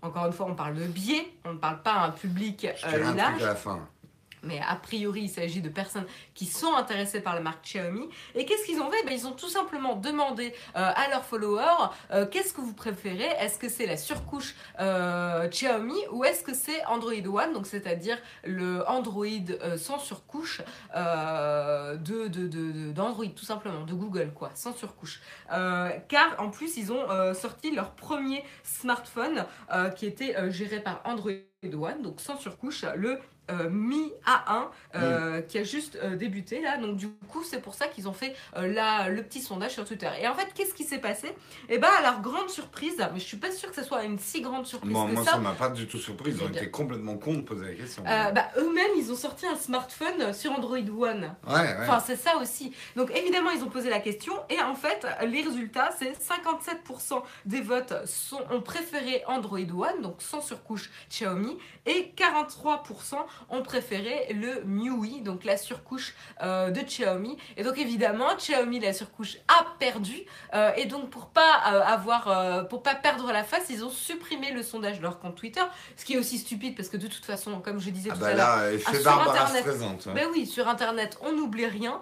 Encore une fois, on parle de biais, on ne parle pas à un public Je euh, un large. truc à la fin. Mais a priori, il s'agit de personnes qui sont intéressées par la marque Xiaomi. Et qu'est-ce qu'ils ont fait? Ben, Ils ont tout simplement demandé euh, à leurs followers euh, qu'est-ce que vous préférez? Est-ce que c'est la surcouche euh, Xiaomi ou est-ce que c'est Android One? Donc, c'est-à-dire le Android sans surcouche euh, de, de, d'Android, tout simplement, de Google, quoi, sans surcouche. Car en plus, ils ont sorti leur premier smartphone qui était géré par Android One, donc sans surcouche, le euh, Mi A1 euh, qui a juste euh, débuté là. Donc du coup, c'est pour ça qu'ils ont fait la- le petit sondage sur Twitter. Et en fait, qu'est-ce qui s'est passé? Eh ben, à leur grande surprise, mais je suis pas sûre que ce soit une si grande surprise Moi, que moi ça. ça m'a pas du tout surpris. Ils ont été complètement cons de poser la question. bah, eux-mêmes, ils ont sorti un smartphone sur Android One. ouais, ouais. Enfin, c'est ça aussi. Donc, évidemment, ils ont posé la question. Et en fait, les résultats, c'est 57% des votes sont, ont préféré Android One, donc sans surcouche Xiaomi. Et 43% ont préféré le MIUI, donc la surcouche euh, de Xiaomi. Et donc, évidemment, Xiaomi, la surcouche, a perdu. Euh, et donc, pour pas euh, avoir, pour pas perdre la face, ils ont supprimé le sondage de leur compte Twitter. Ce qui est aussi stupide parce que de toute façon, comme je disais Ah tout bah à l'heure, là, effet sur Internet. présente. ben oui, sur Internet, on n'oublie rien.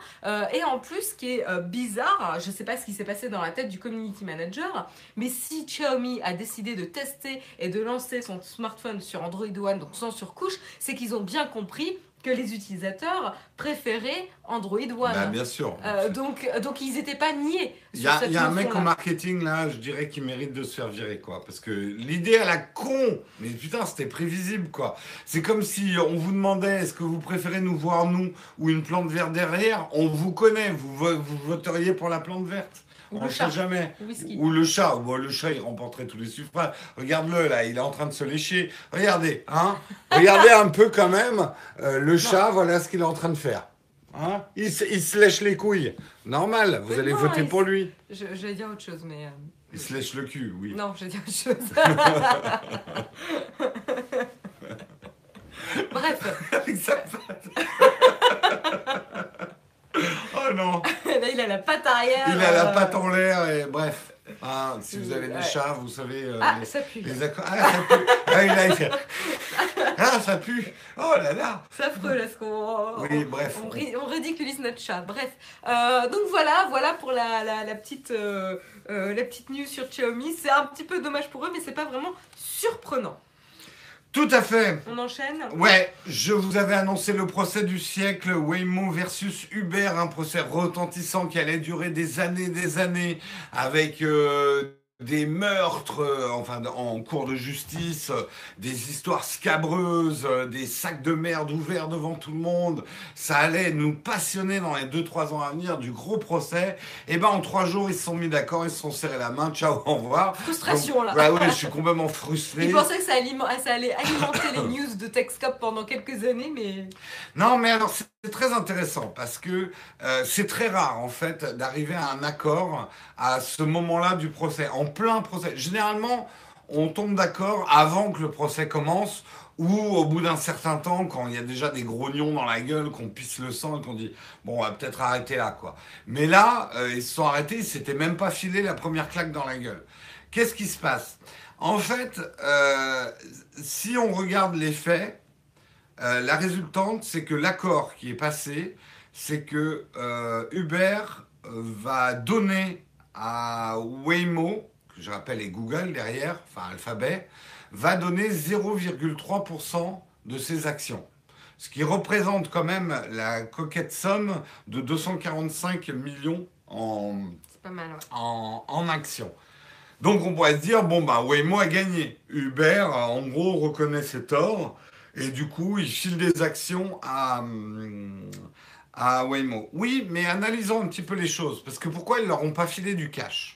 Et en plus, ce qui est bizarre, je sais pas ce qui s'est passé dans la tête du community manager, mais si Xiaomi a décidé de tester et de lancer son smartphone sur Android One, donc sans surcouche, c'est qu'ils ont bien compris que les utilisateurs préféraient Android One. Bah, bien sûr. Euh, donc, donc ils n'étaient pas niés. Il y a, y un mec notion-là. en marketing là, je dirais qu'il mérite de se faire virer quoi. Parce que l'idée à la con, mais putain, c'était prévisible quoi. C'est comme si on vous demandait est-ce que vous préférez nous voir nous ou une plante verte derrière? On vous connaît, vous, vo- vous voteriez pour la plante verte. Ou on le le chat. sait jamais. Ou le chat. Bon, le chat, il remporterait tous les suffrages. Regarde-le, là, il est en train de se lécher. Regardez, hein Regardez un peu quand même. euh, le chat, voilà ce qu'il est en train de faire. Hein il, se, il se lèche les couilles. Normal, vous Mais allez non, voter pour lui. Je- J'allais dire autre chose, mais. euh, Il se lèche le cul, oui. Non, j'allais dire autre chose. Bref, Avec sa patte. Oh non là il a la patte arrière. Il a la euh, patte en l'air et bref. Hein, si vous avez des Ouais. chats, vous savez. euh, Ah, les, ça pue. les accords- Ah, ça pue. Ah, il a. Ah, ça pue. Oh là là. C'est affreux là, ce qu'on. Oui, bref. On, ri- on ridiculise notre chat. Bref. Euh, donc voilà, voilà pour la, la, la petite, euh, euh, la petite news sur Xiaomi. C'est un petit peu dommage pour eux, mais c'est pas vraiment surprenant. Tout à fait. On enchaîne Ouais, je vous avais annoncé le procès du siècle, Waymo versus Uber, un procès retentissant qui allait durer des années, des années, avec euh, des meurtres euh, enfin, en cours de justice, euh, des histoires scabreuses, euh, des sacs de merde ouverts devant tout le monde. Ça allait nous passionner dans les 2-3 ans à venir du gros procès. Et ben en 3 jours, ils se sont mis d'accord, ils se sont serrés la main. Ciao, au revoir. Frustration là. Ouais, ouais, je suis complètement frustré. Ils pensaient que ça, ça allait alimenter les news de Techscope pendant quelques années, mais. Non, mais alors c'est très intéressant parce que c'est très rare en fait d'arriver à un accord à ce moment-là du procès, en plein procès. Généralement, on tombe d'accord avant que le procès commence ou au bout d'un certain temps, quand il y a déjà des grognons dans la gueule, qu'on pisse le sang et qu'on dit bon, on va peut-être arrêter là quoi. Mais là, euh, ils se sont arrêtés, ils s'étaient même pas filé la première claque dans la gueule. Qu'est-ce qui se passe? En fait, euh, si on regarde les faits, euh, la résultante, c'est que l'accord qui est passé, c'est que Uber va donner à Waymo, je rappelle est Google derrière, enfin Alphabet, va donner 0,3% de ses actions. Ce qui représente quand même la coquette somme de 245 millions en, mal, ouais. en, en actions. Donc on pourrait se dire, bon bah Waymo a gagné. Uber, en gros, reconnaît ses torts et du coup, il file des actions à, hum, à Waymo. Oui, mais analysons un petit peu les choses. Parce que pourquoi ils leur ont pas filé du cash?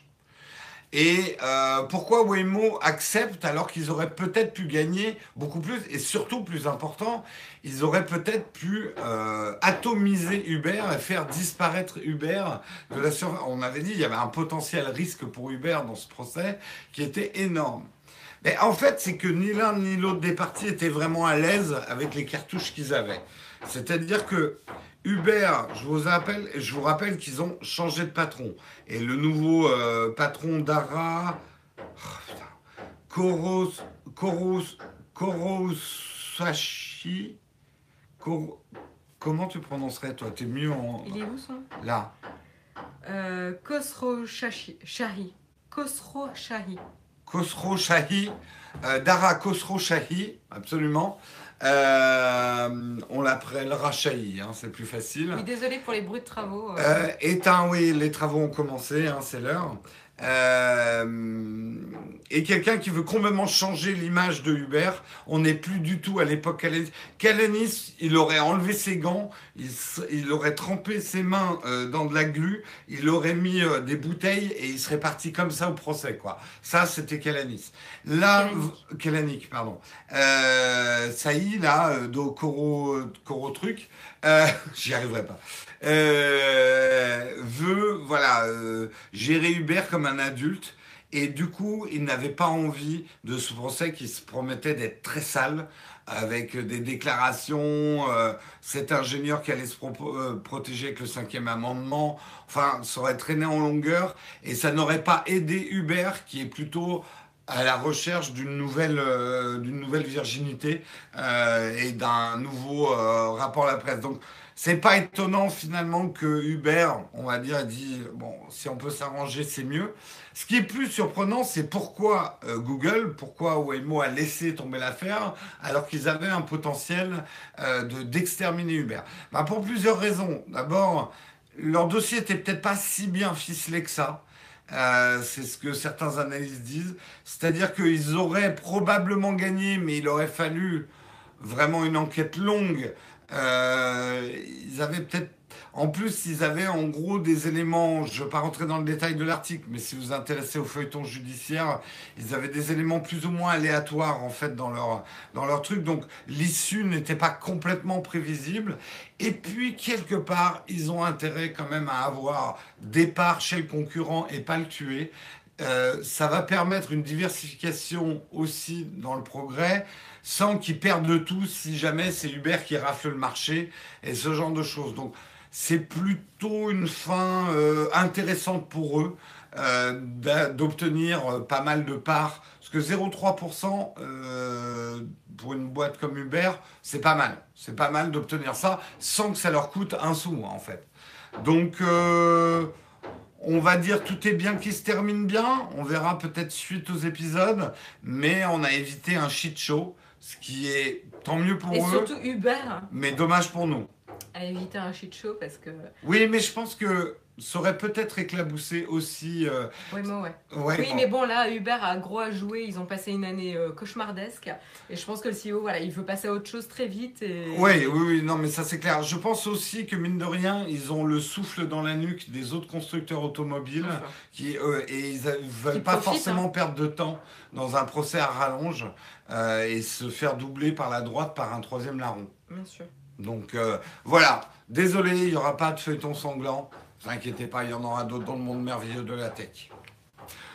Et euh, pourquoi Waymo accepte alors qu'ils auraient peut-être pu gagner beaucoup plus et surtout plus important, ils auraient peut-être pu euh, atomiser Uber et faire disparaître Uber de la surface. On avait dit il y avait un potentiel risque pour Uber dans ce procès qui était énorme. Mais en fait, c'est que ni l'un ni l'autre des partis étaient vraiment à l'aise avec les cartouches qu'ils avaient. C'est-à-dire que Uber, je vous rappelle, je vous rappelle qu'ils ont changé de patron. Et le nouveau euh, patron d'Ara, oh, Koros, Koros, Korosashi, Kor- comment tu prononcerais toi? T'es mieux en... Il est où son Là. euh, Khosrow Shahi. Khosrow Shahi. Khosrow Shahi, euh, Dara Khosrow Shahi, absolument. Euh, on l'appellera Shahi, hein, c'est plus facile. Oui, désolé pour les bruits de travaux. euh. Euh, est un, oui, les travaux ont commencé, hein, c'est l'heure. Euh, et quelqu'un qui veut complètement changer l'image de Uber. On n'est plus du tout à l'époque Calanis. Il aurait enlevé ses gants, il, aurait trempé ses mains euh, dans de la glu, il aurait mis euh, des bouteilles et il serait parti comme ça au procès, quoi. Ça, c'était Calanis. Là, Kalanick. Pardon. Euh, Saï, là, do Coro, Coro truc, euh, j'y arriverai pas. Euh, veut, voilà, euh, gérer Uber comme un adulte. Et du coup, il n'avait pas envie de ce procès qui se promettait d'être très sale, avec des déclarations, euh, cet ingénieur qui allait se euh, protéger avec le cinquième amendement. Enfin, ça aurait traîné en longueur et ça n'aurait pas aidé Uber, qui est plutôt à la recherche d'une nouvelle, euh, nouvelle virginité euh, et d'un nouveau euh, rapport à la presse. Donc, c'est pas étonnant finalement que Uber, on va dire, dit bon, si on peut s'arranger, c'est mieux. Ce qui est plus surprenant, c'est pourquoi Google, pourquoi Waymo a laissé tomber l'affaire alors qu'ils avaient un potentiel de d'exterminer Uber. Bah, pour plusieurs raisons. D'abord, leur dossier était peut-être pas si bien ficelé que ça. Euh, c'est ce que certains analystes disent. C'est-à-dire qu'ils auraient probablement gagné, mais il aurait fallu vraiment une enquête longue. Euh, ils avaient peut-être. En plus, ils avaient en gros des éléments. Je ne veux pas rentrer dans le détail de l'article, mais si vous vous intéressez au feuilleton judiciaire, ils avaient des éléments plus ou moins aléatoires en fait dans leur dans leur truc. Donc l'issue n'était pas complètement prévisible. Et puis quelque part, ils ont intérêt quand même à avoir des parts chez le concurrent et pas le tuer. Euh, ça va permettre une diversification aussi dans le progrès, sans qu'ils perdent le tout si jamais c'est Uber qui rafle le marché et ce genre de choses. Donc c'est plutôt une fin euh, intéressante pour eux euh, d'obtenir euh, pas mal de parts. Parce que 0,3% euh, pour une boîte comme Uber, c'est pas mal. C'est pas mal d'obtenir ça sans que ça leur coûte un sou en fait. Donc euh, on va dire tout est bien qui se termine bien. On verra peut-être suite aux épisodes, mais on a évité un shit show. ce qui est tant mieux pour Et eux, surtout Uber mais dommage pour nous. A évité un shit show parce que. Oui, mais je pense que ça aurait peut-être éclaboussé aussi. euh, Ouais, mais ouais. ouais, Oui, bon. mais bon, là, Uber a gros à jouer. Ils ont passé une année euh, cauchemardesque. Et je pense que le CEO, voilà, il veut passer à autre chose très vite. Et... Oui, oui, oui, non, mais ça c'est clair. Je pense aussi que mine de rien, ils ont le souffle dans la nuque des autres constructeurs automobiles Enfin, qui, euh, et ils ne veulent Qui pas profitent, hein. forcément perdre de temps dans un procès à rallonge et se faire doubler par la droite par un troisième larron. bien sûr. Donc euh, voilà, désolé, il n'y aura pas de feuilleton sanglant. Ne vous inquiétez pas, il y en aura d'autres dans le monde merveilleux de la tech.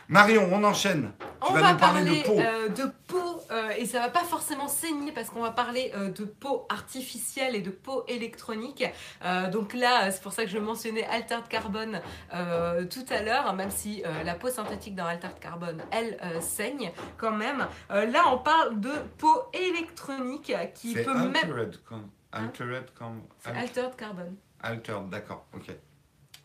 Marion, on enchaîne. Tu On vas va nous parler parler de peau. euh, de peau, euh, et ça va pas forcément saigner parce qu'on va parler euh, de peau artificielle et de peau électronique. Donc là, c'est pour ça que je mentionnais Altered Carbone tout à l'heure, même si la peau synthétique dans Altered Carbone, elle saigne quand même. Là, on parle de peau électronique qui peut même. altered. Altered, comme. Altered Carbone. Altered, d'accord, ok.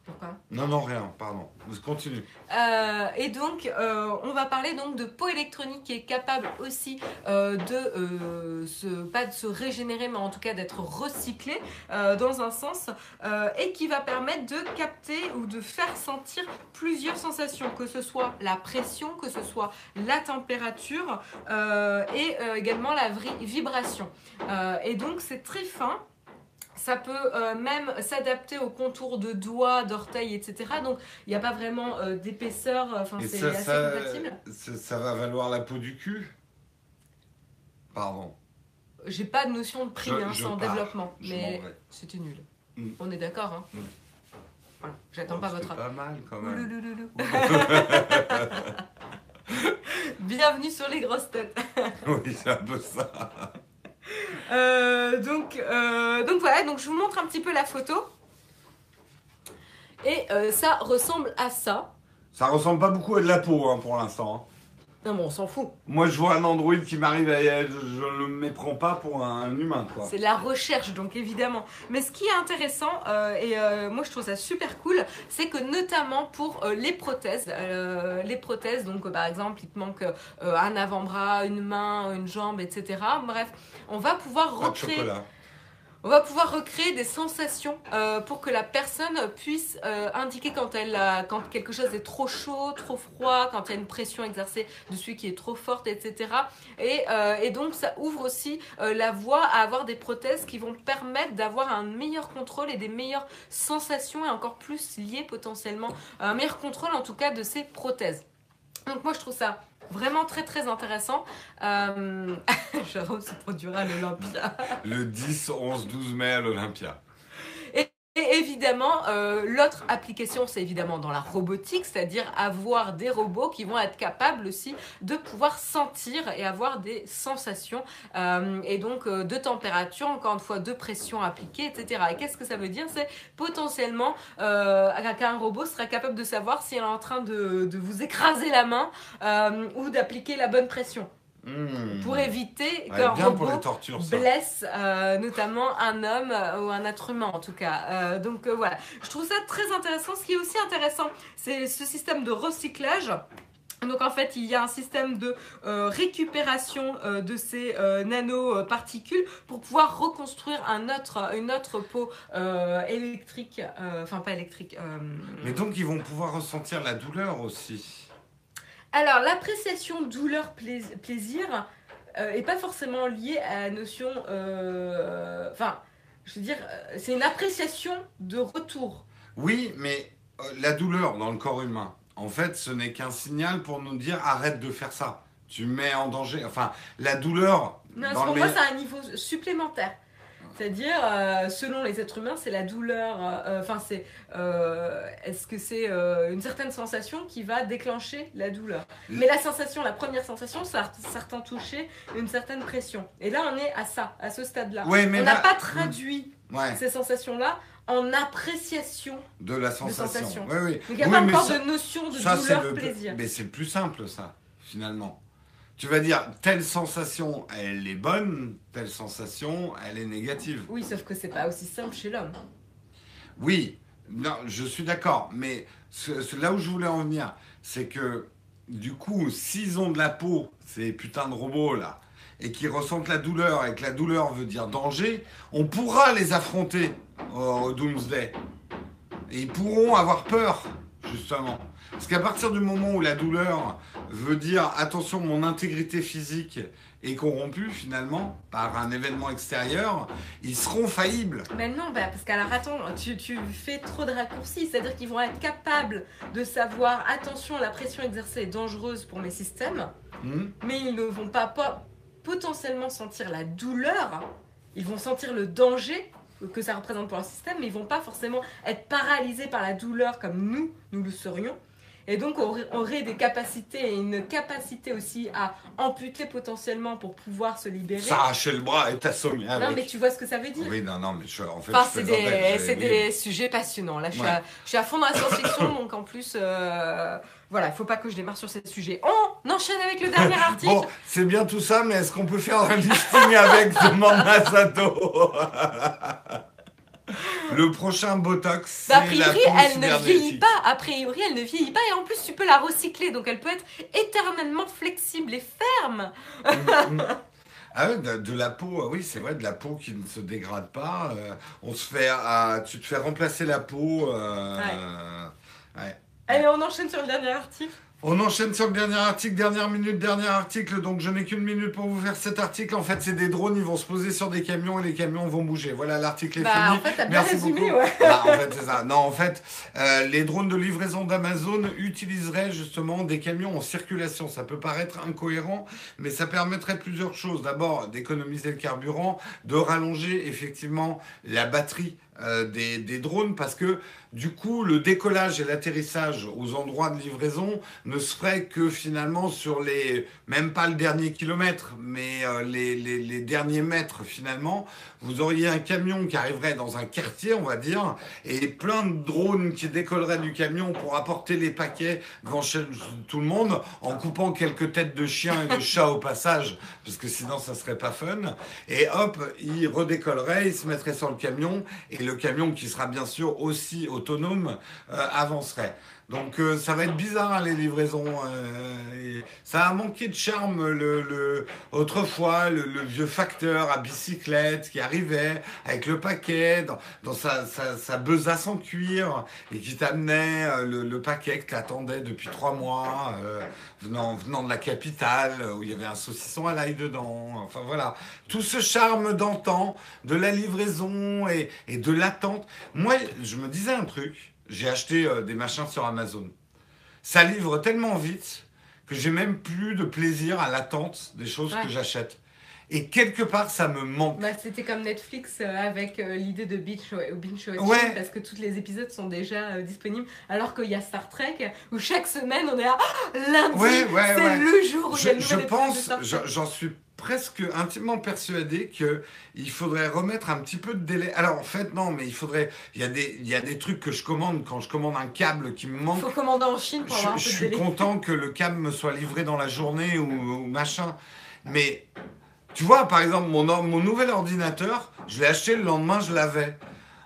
Pourquoi Non, non, rien, pardon. Continue. Euh, et donc, euh, on va parler donc de peau électronique qui est capable aussi euh, de euh, se, pas de se régénérer, mais en tout cas d'être recyclée dans un sens, et qui va permettre de capter ou de faire sentir plusieurs sensations, que ce soit la pression, que ce soit la température et également la vibration. Et donc, c'est très fin. Ça peut euh, même s'adapter aux contours de doigts, d'orteils, etc. Donc, il n'y a pas vraiment euh, d'épaisseur. Enfin, Et c'est ça, assez ça, compatible. ça, ça va valoir la peau du cul? Pardon. J'ai pas de notion de prix, Je- hein, je c'est en développement. Mais c'était nul. Mm. On est d'accord, hein Mm. Voilà, j'attends Oh, pas votre pas mal quand même. Bienvenue sur les grosses têtes. oui, c'est un peu ça. Euh, donc, euh, donc voilà, donc je vous montre un petit peu la photo. Et euh, ça ressemble à ça. Ça ressemble pas beaucoup à de la peau hein, pour l'instant. Non, mais on s'en fout. Moi, je vois un android qui m'arrive, et je ne le méprends pas pour un, humain, quoi. C'est la recherche, donc évidemment. Mais ce qui est intéressant, euh, et euh, moi je trouve ça super cool, c'est que notamment pour euh, les prothèses, euh, les prothèses, donc euh, par exemple, il te manque euh, un avant-bras, une main, une jambe, etc. Bref, on va pouvoir Pas de recréer. chocolat. On va pouvoir recréer des sensations euh, pour que la personne puisse euh, indiquer quand, elle a- quand quelque chose est trop chaud, trop froid, quand il y a une pression exercée dessus qui est trop forte, etc. Et, euh, et donc ça ouvre aussi la voie à avoir des prothèses qui vont permettre d'avoir un meilleur contrôle et des meilleures sensations et encore plus liées potentiellement un meilleur contrôle en tout cas de ces prothèses. Donc moi je trouve ça vraiment très très intéressant. Euh... Jérôme se produira à l'Olympia. Le 10, 11, 12 mai à l'Olympia. Et évidemment, euh, l'autre application, c'est évidemment dans la robotique, c'est-à-dire avoir des robots qui vont être capables aussi de pouvoir sentir et avoir des sensations, euh, et donc euh, de température, encore une fois, de pression appliquée, etc. Et qu'est-ce que ça veut dire? C'est potentiellement qu'un robot sera capable de savoir si elle est en train de, vous écraser la main ou d'appliquer la bonne pression, Mmh. pour éviter qu'un robot tortures, blesse euh, notamment un homme euh, ou un être humain en tout cas. Euh, donc voilà, je trouve ça très intéressant. Ce qui est aussi intéressant, c'est ce système de recyclage. Donc en fait, il y a un système de euh, récupération euh, de ces euh, nanoparticules pour pouvoir reconstruire un autre, une autre peau électrique, enfin pas électrique. Mais donc, ils vont pouvoir ressentir la douleur aussi. Alors, l'appréciation douleur-plaisir euh, est pas forcément liée à la notion. euh, Enfin, je veux dire, euh, c'est une appréciation de retour. Oui, mais euh, la douleur dans le corps humain, en fait, ce n'est qu'un signal pour nous dire arrête de faire ça. Tu mets en danger. Enfin, la douleur. Non, dans pour le moi, c'est un niveau supplémentaire. C'est-à-dire, euh, selon les êtres humains, c'est la douleur. euh, Enfin, c'est. euh, Est-ce que c'est une certaine sensation qui va déclencher la douleur? Mais la sensation, la première sensation, c'est un certain toucher, une certaine pression. Et là, on est à ça, à ce stade-là. Ouais, on n'a là- pas traduit Ouais, ces sensations-là en appréciation. de la sensation. sensation. Oui, oui. Donc il n'y a Oui, pas encore ça- de notion de ça, douleur-plaisir. Mais c'est le plus simple, ça, finalement. Tu vas dire, telle sensation, elle est bonne, telle sensation, elle est négative. Oui, sauf que c'est pas aussi simple chez l'homme. Oui, non, je suis d'accord, mais ce- ce- là où je voulais en venir, c'est que du coup, s'ils ont de la peau, ces putains de robots là, et qui ressentent la douleur et que la douleur veut dire danger, on pourra les affronter au Doomsday. Et ils pourront avoir peur, justement. Parce qu'à partir du moment où la douleur veut dire attention, mon intégrité physique est corrompue finalement par un événement extérieur, ils seront faillibles. Mais non, bah, parce qu'alors attends, tu, tu fais trop de raccourcis, c'est-à-dire qu'ils vont être capables de savoir attention, la pression exercée est dangereuse pour mes systèmes, Hmm mais ils ne vont pas, pas potentiellement sentir la douleur, ils vont sentir le danger que ça représente pour leur système, mais ils vont pas forcément être paralysés par la douleur comme nous, nous le serions. Et donc, on aurait- des capacités et une capacité aussi à amputer potentiellement pour pouvoir se libérer. S'arracher le bras et t'assommer avec. Non, mais tu vois ce que ça veut dire Oui, non, non, mais je, en fait, Enfin, c'est des, oui. des sujets passionnants. Là, je suis, Ouais. à, je suis à fond dans la science-fiction, donc en plus, euh, voilà, il faut pas que je démarre sur ces sujets. On enchaîne avec le dernier article. Bon, c'est bien tout ça, mais est-ce qu'on peut faire un listing avec demande Masato Le prochain Botox, Bah, a priori, elle ne vieillit pas. A priori, elle ne vieillit pas. Et en plus, tu peux la recycler. Donc, elle peut être éternellement flexible et ferme. Mm, Ah ouais, de, de la peau, ah oui, c'est vrai, de la peau qui ne se dégrade pas. euh, on se fait, ah, tu te fais remplacer la peau. euh, ouais. Allez, on enchaîne sur le dernier article. On enchaîne sur le dernier article, dernière minute, dernier article. Donc je n'ai qu'une minute pour vous faire cet article. En fait, c'est des drones, ils vont se poser sur des camions et les camions vont bouger. Voilà, l'article est Bah, fini. en fait, t'as bien Merci résumé, beaucoup. ouais. Bah, en fait, c'est ça. Non, en fait, euh, les drones de livraison d'Amazon utiliseraient justement des camions en circulation. Ça peut paraître incohérent, mais ça permettrait plusieurs choses. D'abord, d'économiser le carburant, de rallonger effectivement la batterie euh, des, des drones, parce que du coup, le décollage et l'atterrissage aux endroits de livraison ne se ferait que finalement sur les, même pas le dernier kilomètre, mais euh, les, les, les derniers mètres finalement. Vous auriez un camion qui arriverait dans un quartier, on va dire, et plein de drones qui décolleraient du camion pour apporter les paquets devant chez tout le monde, en coupant quelques têtes de chiens et de chats au passage, parce que sinon ça serait pas fun. Et hop, ils redécolleraient, ils se mettraient sur le camion, et le camion qui sera bien sûr aussi autonome euh, avancerait. Donc euh, ça va être bizarre hein, les livraisons. euh, ça a manqué de charme le, le- autrefois le, le vieux facteur à bicyclette qui arrivait avec le paquet dans, dans sa, sa, sa besace en cuir et qui t'amenait euh, le, le paquet que t'attendais depuis trois mois euh, venant, venant de la capitale où il y avait un saucisson à l'ail dedans. Enfin voilà, tout ce charme d'antan, de la livraison et, et de l'attente. Moi, je me disais un truc. J'ai acheté euh, des machins sur Amazon. Ça livre tellement vite que j'ai même plus de plaisir à l'attente des choses Ouais. que j'achète. Et quelque part, ça me manque. Bah, c'était comme Netflix euh, avec euh, l'idée de binge, binge watching Ouais. parce que tous les épisodes sont déjà euh, disponibles alors qu'il y a Star Trek où chaque semaine on est à Ah, lundi Ouais, ouais, c'est le jour où il y a Je, le je pense, je- j'en suis presque intimement persuadé que il faudrait remettre un petit peu de délai. Alors en fait non, mais il faudrait. Il y a des, il y a des trucs que je commande quand je commande un câble qui me manque. faut commander en Chine pour avoir un Je, je peu de suis délai. content que le câble me soit livré dans la journée ou, ou machin. Mais tu vois, par exemple, mon, nouvel ordinateur, je l'ai acheté le lendemain, je l'avais.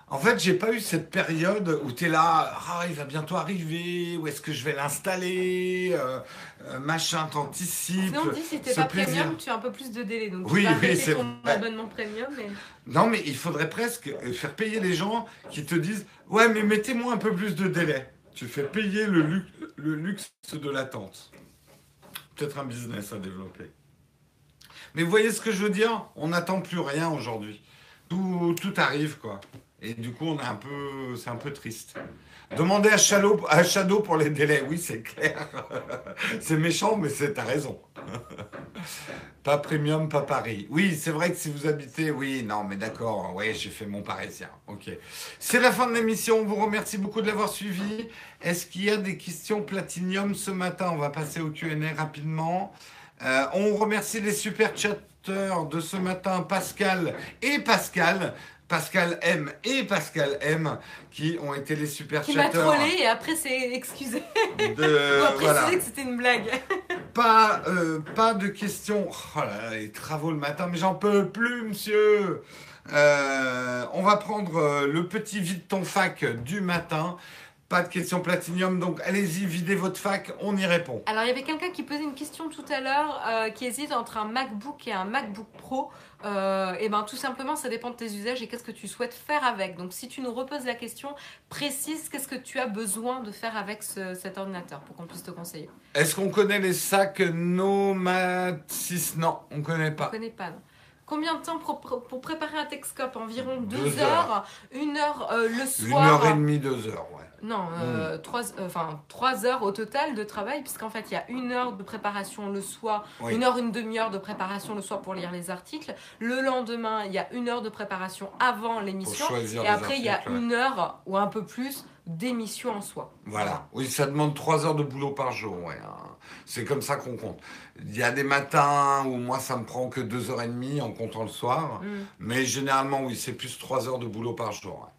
En fait, j'ai pas eu cette période où tu es là, ah, il va bientôt arriver, où est-ce que je vais l'installer, euh, euh, machin, t'anticipes. Sinon, on dit si t'es pas plaisir. premium, tu as un peu plus de délai. Donc, Oui, tu oui, c'est ton vrai. abonnement premium. Mais... Non, mais il faudrait presque faire payer les gens qui te disent Ouais, mais mettez-moi un peu plus de délai. Tu fais payer le luxe de l'attente. Peut-être un business à développer. Mais vous voyez ce que je veux dire? On n'attend plus rien aujourd'hui. Tout, tout arrive, quoi. Et du coup, on est un peu, c'est un peu triste. Demandez à Shadow, à Shadow pour les délais. Oui, c'est clair. c'est méchant, mais c'est ta raison. Pas premium, pas Paris. Oui, c'est vrai que si vous habitez, oui, non, mais d'accord, oui, j'ai fait mon parisien. Ok. C'est la fin de l'émission. On vous remercie beaucoup de l'avoir suivi. Est-ce qu'il y a des questions platinium ce matin? On va passer au Q&A rapidement. Euh, on remercie les super chatteurs de ce matin, Pascal et Pascal. Pascal M et Pascal M qui ont été les super Qui m'a chatteurs trollé et après c'est excusé. de On voilà. que c'était une blague. Pas, euh, pas de questions. Oh là là, les travaux le matin, mais j'en peux plus, monsieur. Euh, on va prendre le petit vide ton fac du matin. Pas de questions platinium, donc allez-y, videz votre fac, on y répond. Alors, il y avait quelqu'un qui posait une question tout à l'heure euh, qui hésite entre un MacBook et un MacBook Pro. Euh, et ben tout simplement, ça dépend de tes usages et qu'est-ce que tu souhaites faire avec. Donc, si tu nous reposes la question précise, qu'est-ce que tu as besoin de faire avec ce- cet ordinateur pour qu'on puisse te conseiller? Est-ce qu'on connaît les sacs Nomatis? Non, on connaît Je pas. connais pas. non. Combien de temps pour, pour préparer un Texcope Environ deux, Deux heures, une heure euh, le Une soir. heure et demie, deux heures, ouais. Non, euh, trois, euh, enfin, trois heures au total de travail, puisqu'en fait, il y a une heure de préparation le soir, Oui. une heure, une demi-heure de préparation le soir pour lire les articles. Le lendemain, il y a une heure de préparation avant l'émission. Et après, il y a ouais. une heure ou un peu plus d'émission en soi. Voilà. Oui, ça demande trois heures de boulot par jour, ouais. hein. C'est comme ça qu'on compte. Il y a des matins où moi, ça me prend que deux heures et demie en comptant le soir. Mm. Mais généralement, oui, c'est plus trois heures de boulot par jour. ouais.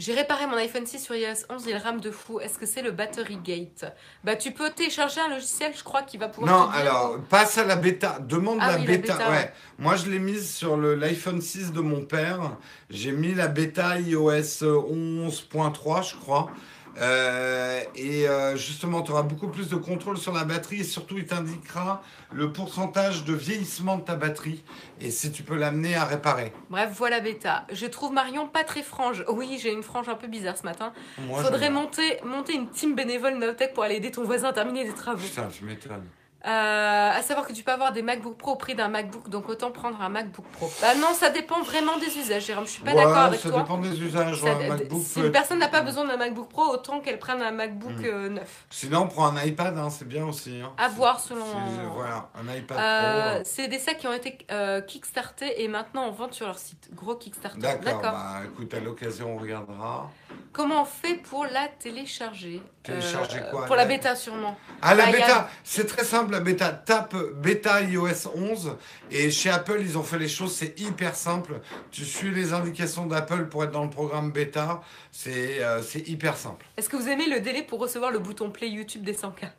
J'ai réparé mon iPhone 6 sur iOS 11, il rame de fou. Est-ce que c'est le battery gate? Bah, tu peux télécharger un logiciel, je crois, qui va pouvoir. Non, te dire- alors, passe à la bêta. Demande Ah la, oui, la bêta. bêta, ouais. ouais. Moi, je l'ai mise sur l'iPhone 6 de mon père. J'ai mis la bêta iOS 11.3, je crois. Euh, et euh, justement, tu auras beaucoup plus de contrôle sur la batterie et surtout, il t'indiquera le pourcentage de vieillissement de ta batterie et si tu peux l'amener à réparer. Bref, voilà bêta. Je trouve Marion pas très frange. Oui, j'ai une frange un peu bizarre ce matin. Moi, Faudrait monter, monter une team bénévole Navtech pour aller aider ton voisin à terminer des travaux. Putain, tu m'étonnes. Euh, à savoir que tu peux avoir des MacBook Pro au prix d'un MacBook, donc autant prendre un MacBook Pro. Bah non, ça dépend vraiment des usages, Jérôme. Je suis pas Ouais, d'accord avec ça toi. dépend des usages. Ça- ouais, un MacBook si peut une personne n'a pas besoin d'un MacBook Pro, autant qu'elle prenne un MacBook Mm. euh, neuf. Sinon, prends un iPad, hein, c'est bien aussi. hein. À voir selon- c'est- Voilà, un iPad Euh, Pro. c'est des sacs qui ont été euh, kickstartés et maintenant en vente sur leur site. Gros Kickstarter. D'accord, bah écoute, à l'occasion, on regardera. Comment on fait pour la télécharger? Télécharger Euh, quoi, Pour la la- bêta sûrement. Ah, la a- bêta, c'est très simple, la bêta. Tape bêta iOS 11 et chez Apple, ils ont fait les choses, c'est hyper simple. Tu suis les indications d'Apple pour être dans le programme bêta, c'est euh, hyper simple. Est-ce que vous aimez le délai pour recevoir le bouton play YouTube des 100K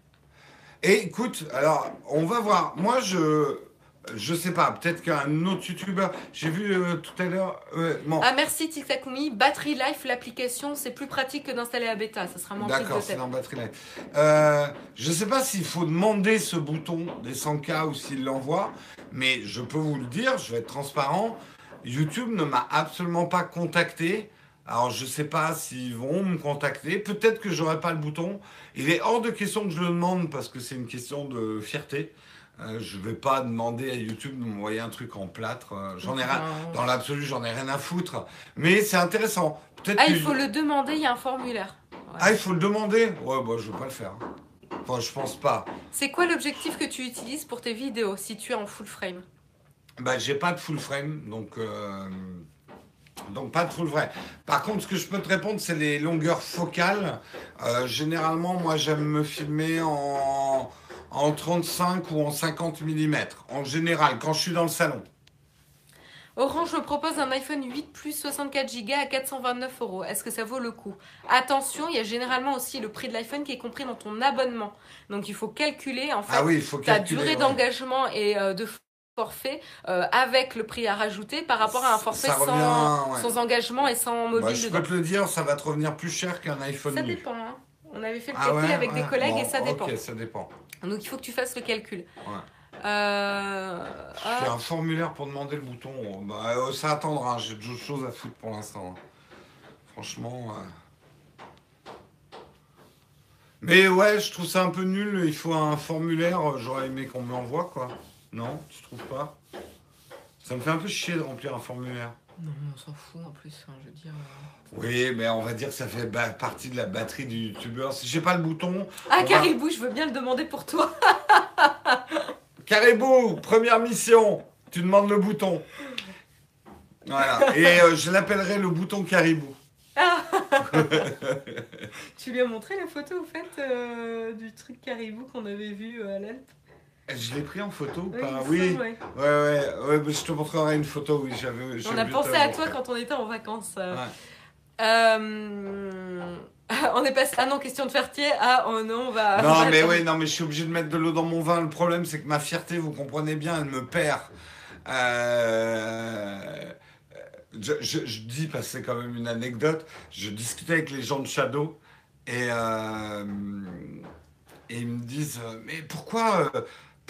Et écoute, alors, on va voir. Moi, je. Je sais pas, peut-être qu'un autre youtubeur. J'ai vu euh, tout à l'heure. euh, bon, Ah merci Tiktakumi, Battery Life, l'application, c'est plus pratique que d'installer la bêta, ça sera moins D'accord, c'est dans Battery Life. Euh, je sais pas s'il faut demander ce bouton des 100K ou s'il l'envoie, mais je peux vous le dire, je vais être transparent. YouTube ne m'a absolument pas contacté. Alors je sais pas s'ils vont me contacter. Peut-être que j'aurai pas le bouton. Il est hors de question que je le demande parce que c'est une question de fierté. Euh, je vais pas demander à YouTube de m'envoyer un truc en plâtre. Euh, J'en ai rien. Non. Dans l'absolu, j'en ai rien à foutre. Mais c'est intéressant. Peut-être Ah, il faut le demander, il y a un formulaire. Ouais. ah, il faut le demander Ouais, bah, je vais pas le faire. Enfin, je pense pas. C'est quoi l'objectif que tu utilises pour tes vidéos si tu es en full frame? Bah, j'ai pas de full frame, donc. euh, Donc, pas de full frame. Par contre, ce que je peux te répondre, c'est les longueurs focales. Euh, généralement, moi, j'aime me filmer en, en 35 ou en 50 mm. En général, quand je suis dans le salon. Orange me propose un iPhone 8 plus 64 Go à 429 euros. Est-ce que ça vaut le coup? Attention, il y a généralement aussi le prix de l'iPhone qui est compris dans ton abonnement. Donc il faut calculer en fait Ah oui, il faut ta calculer. durée ouais. d'engagement et euh, de forfait euh, avec le prix à rajouter par rapport à un forfait sans, revient, ouais. sans engagement et sans mobile Bah, je dedans. peux te le dire, ça va te revenir plus cher qu'un iPhone Ça dépend. hein. On avait fait le Ah calcul ouais, avec des collègues Bon, et ça dépend. Ça dépend. Donc il faut que tu fasses le calcul. Ouais. Euh, J'ai ah, un formulaire pour demander le bouton. Bah, euh, ça attendra, j'ai d'autres choses à foutre pour l'instant. Franchement. euh. Mais ouais, je trouve ça un peu nul. Il faut un formulaire. euh, J'aurais aimé qu'on me l'envoie, quoi. Non, tu trouves pas? Ça me fait un peu chier de remplir un formulaire. Non, on s'en fout en plus. hein, je veux dire. euh. Oui, mais on va dire que ça fait ba- partie de la batterie du youtubeur. Si j'ai pas le bouton. Ah, va- Caribou, je veux bien le demander pour toi. Caribou, première mission. Tu demandes le bouton. Voilà. Et euh, je l'appellerai le bouton Caribou. Tu lui as montré la photo, au fait, euh, du truc Caribou qu'on avait vu euh, à l'Alpe? Je l'ai pris en photo ou Oui, pas Oui. semble, ouais. Ouais, ouais, je te montrerai une photo, oui, j'avais. On a pensé à toi quand on était en vacances. euh. Ouais. Euh, on est passé. Ah non, question de Fertier. Ah oh non, on va. on Non, va mais oui, non, mais je suis obligé de mettre de l'eau dans mon vin. Le problème, c'est que ma fierté, vous comprenez bien, elle me perd. Euh, je, je- je dis parce que c'est quand même une anecdote. Je discutais avec les gens de Shadow et, euh, et ils me disent Mais pourquoi,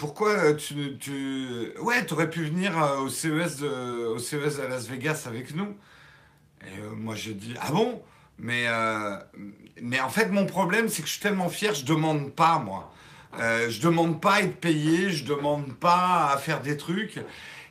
pourquoi tu, tu... Ouais, t'aurais pu venir euh, au CES, de, au CES à Las Vegas avec nous Et euh, moi j'ai dit Ah bon? Mais, euh, mais en fait, mon problème, c'est que je suis tellement fier, je demande pas, moi. Euh, je demande pas à être payé, je demande pas à faire des trucs.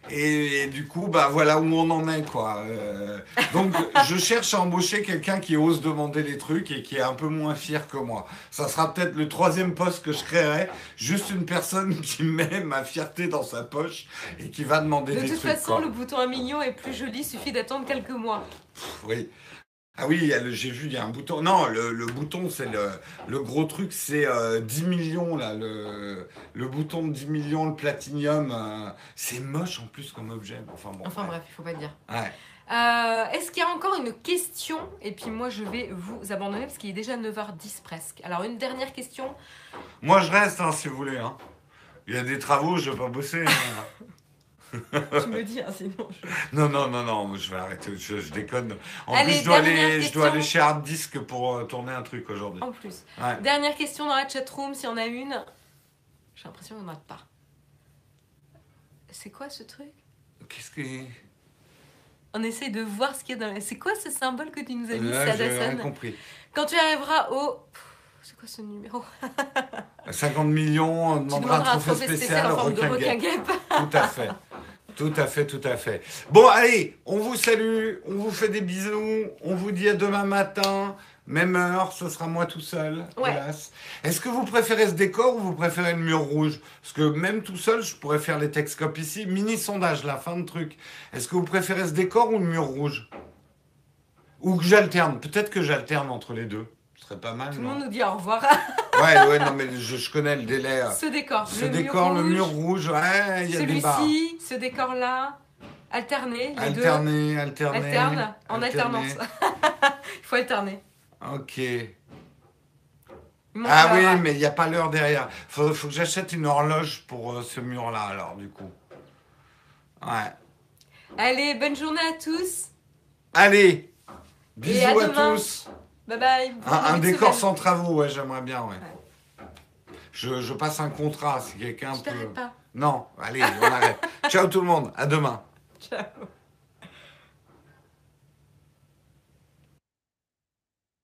Et, et du coup, bah voilà où on en est, quoi. Euh, donc, je cherche à embaucher quelqu'un qui ose demander les trucs et qui est un peu moins fier que moi. Ça sera peut-être le troisième poste que je créerai. Juste une personne qui met ma fierté dans sa poche et qui va demander De des toute trucs. façon, quoi. le bouton 1 million est plus joli, suffit d'attendre quelques mois. Oui. Ah oui, le- j'ai vu, il y a un bouton. Non, le, le bouton, c'est le, le gros truc, c'est euh, 10 millions, là. Le, le bouton de 10 millions, le platinium. euh, c'est moche en plus comme objet. Enfin bon. Enfin ouais. bref, il faut pas dire. Ouais. Euh, Est-ce qu'il y a encore une question? Et puis moi, je vais vous abandonner parce qu'il est déjà 9h10 presque. Alors, une dernière question? Moi, je reste, hein, si vous voulez. hein. Il y a des travaux, je vais pas bosser. hein. tu me dis, hein, sinon je... non, non, non, non, je vais arrêter. Je, je déconne. En Allez, plus, je dois, aller, je dois aller chez Hard Disk pour euh, tourner un truc aujourd'hui. En plus. Ouais. Dernière question dans la chatroom, s'il y en a une. J'ai l'impression qu'il n'y en a pas. C'est quoi ce truc? Qu'est-ce que. On essaie de voir ce qu'il y a dans la... C'est quoi ce symbole que tu nous as mis, Sadasan compris. Quand tu arriveras au... C'est quoi ce numéro? 50 millions, on demandera un trophée spécial, spécial en forme de requin. Tout à fait. Tout à fait, tout à fait. Bon, allez, on vous salue, on vous fait des bisous, on vous dit à demain matin, même heure, ce sera moi tout seul. Ouais. hélas. Est-ce que vous préférez ce décor ou vous préférez le mur rouge? Parce que même tout seul, je pourrais faire les Texcopes ici. Mini sondage, la fin de truc. Est-ce que vous préférez ce décor ou le mur rouge? Ou que j'alterne? Peut-être que j'alterne entre les deux. Serait pas mal, Tout le monde nous dit au revoir. Ouais, ouais, non, mais je, je connais le délai. euh. ce décor. Ce le décor, mur le mur rouge, rouge, ouais, il y a des barres. Celui-ci, ce décor-là. Alterner, les Alterner, deux. alterner. Alterne, en alterner. alternance. Il faut alterner. Ok. Ah oui, mais il n'y a pas l'heure derrière. Faut, faut que j'achète une horloge pour euh, ce mur-là, alors, du coup. Ouais. Allez, bonne journée à tous. Allez Bisous Et à tous Bye bye. Un, décor sans travaux, ouais, j'aimerais bien, ouais. Je, je passe un contrat si quelqu'un peut... pas. Non, allez, on arrête. Ciao tout le monde, à demain Ciao.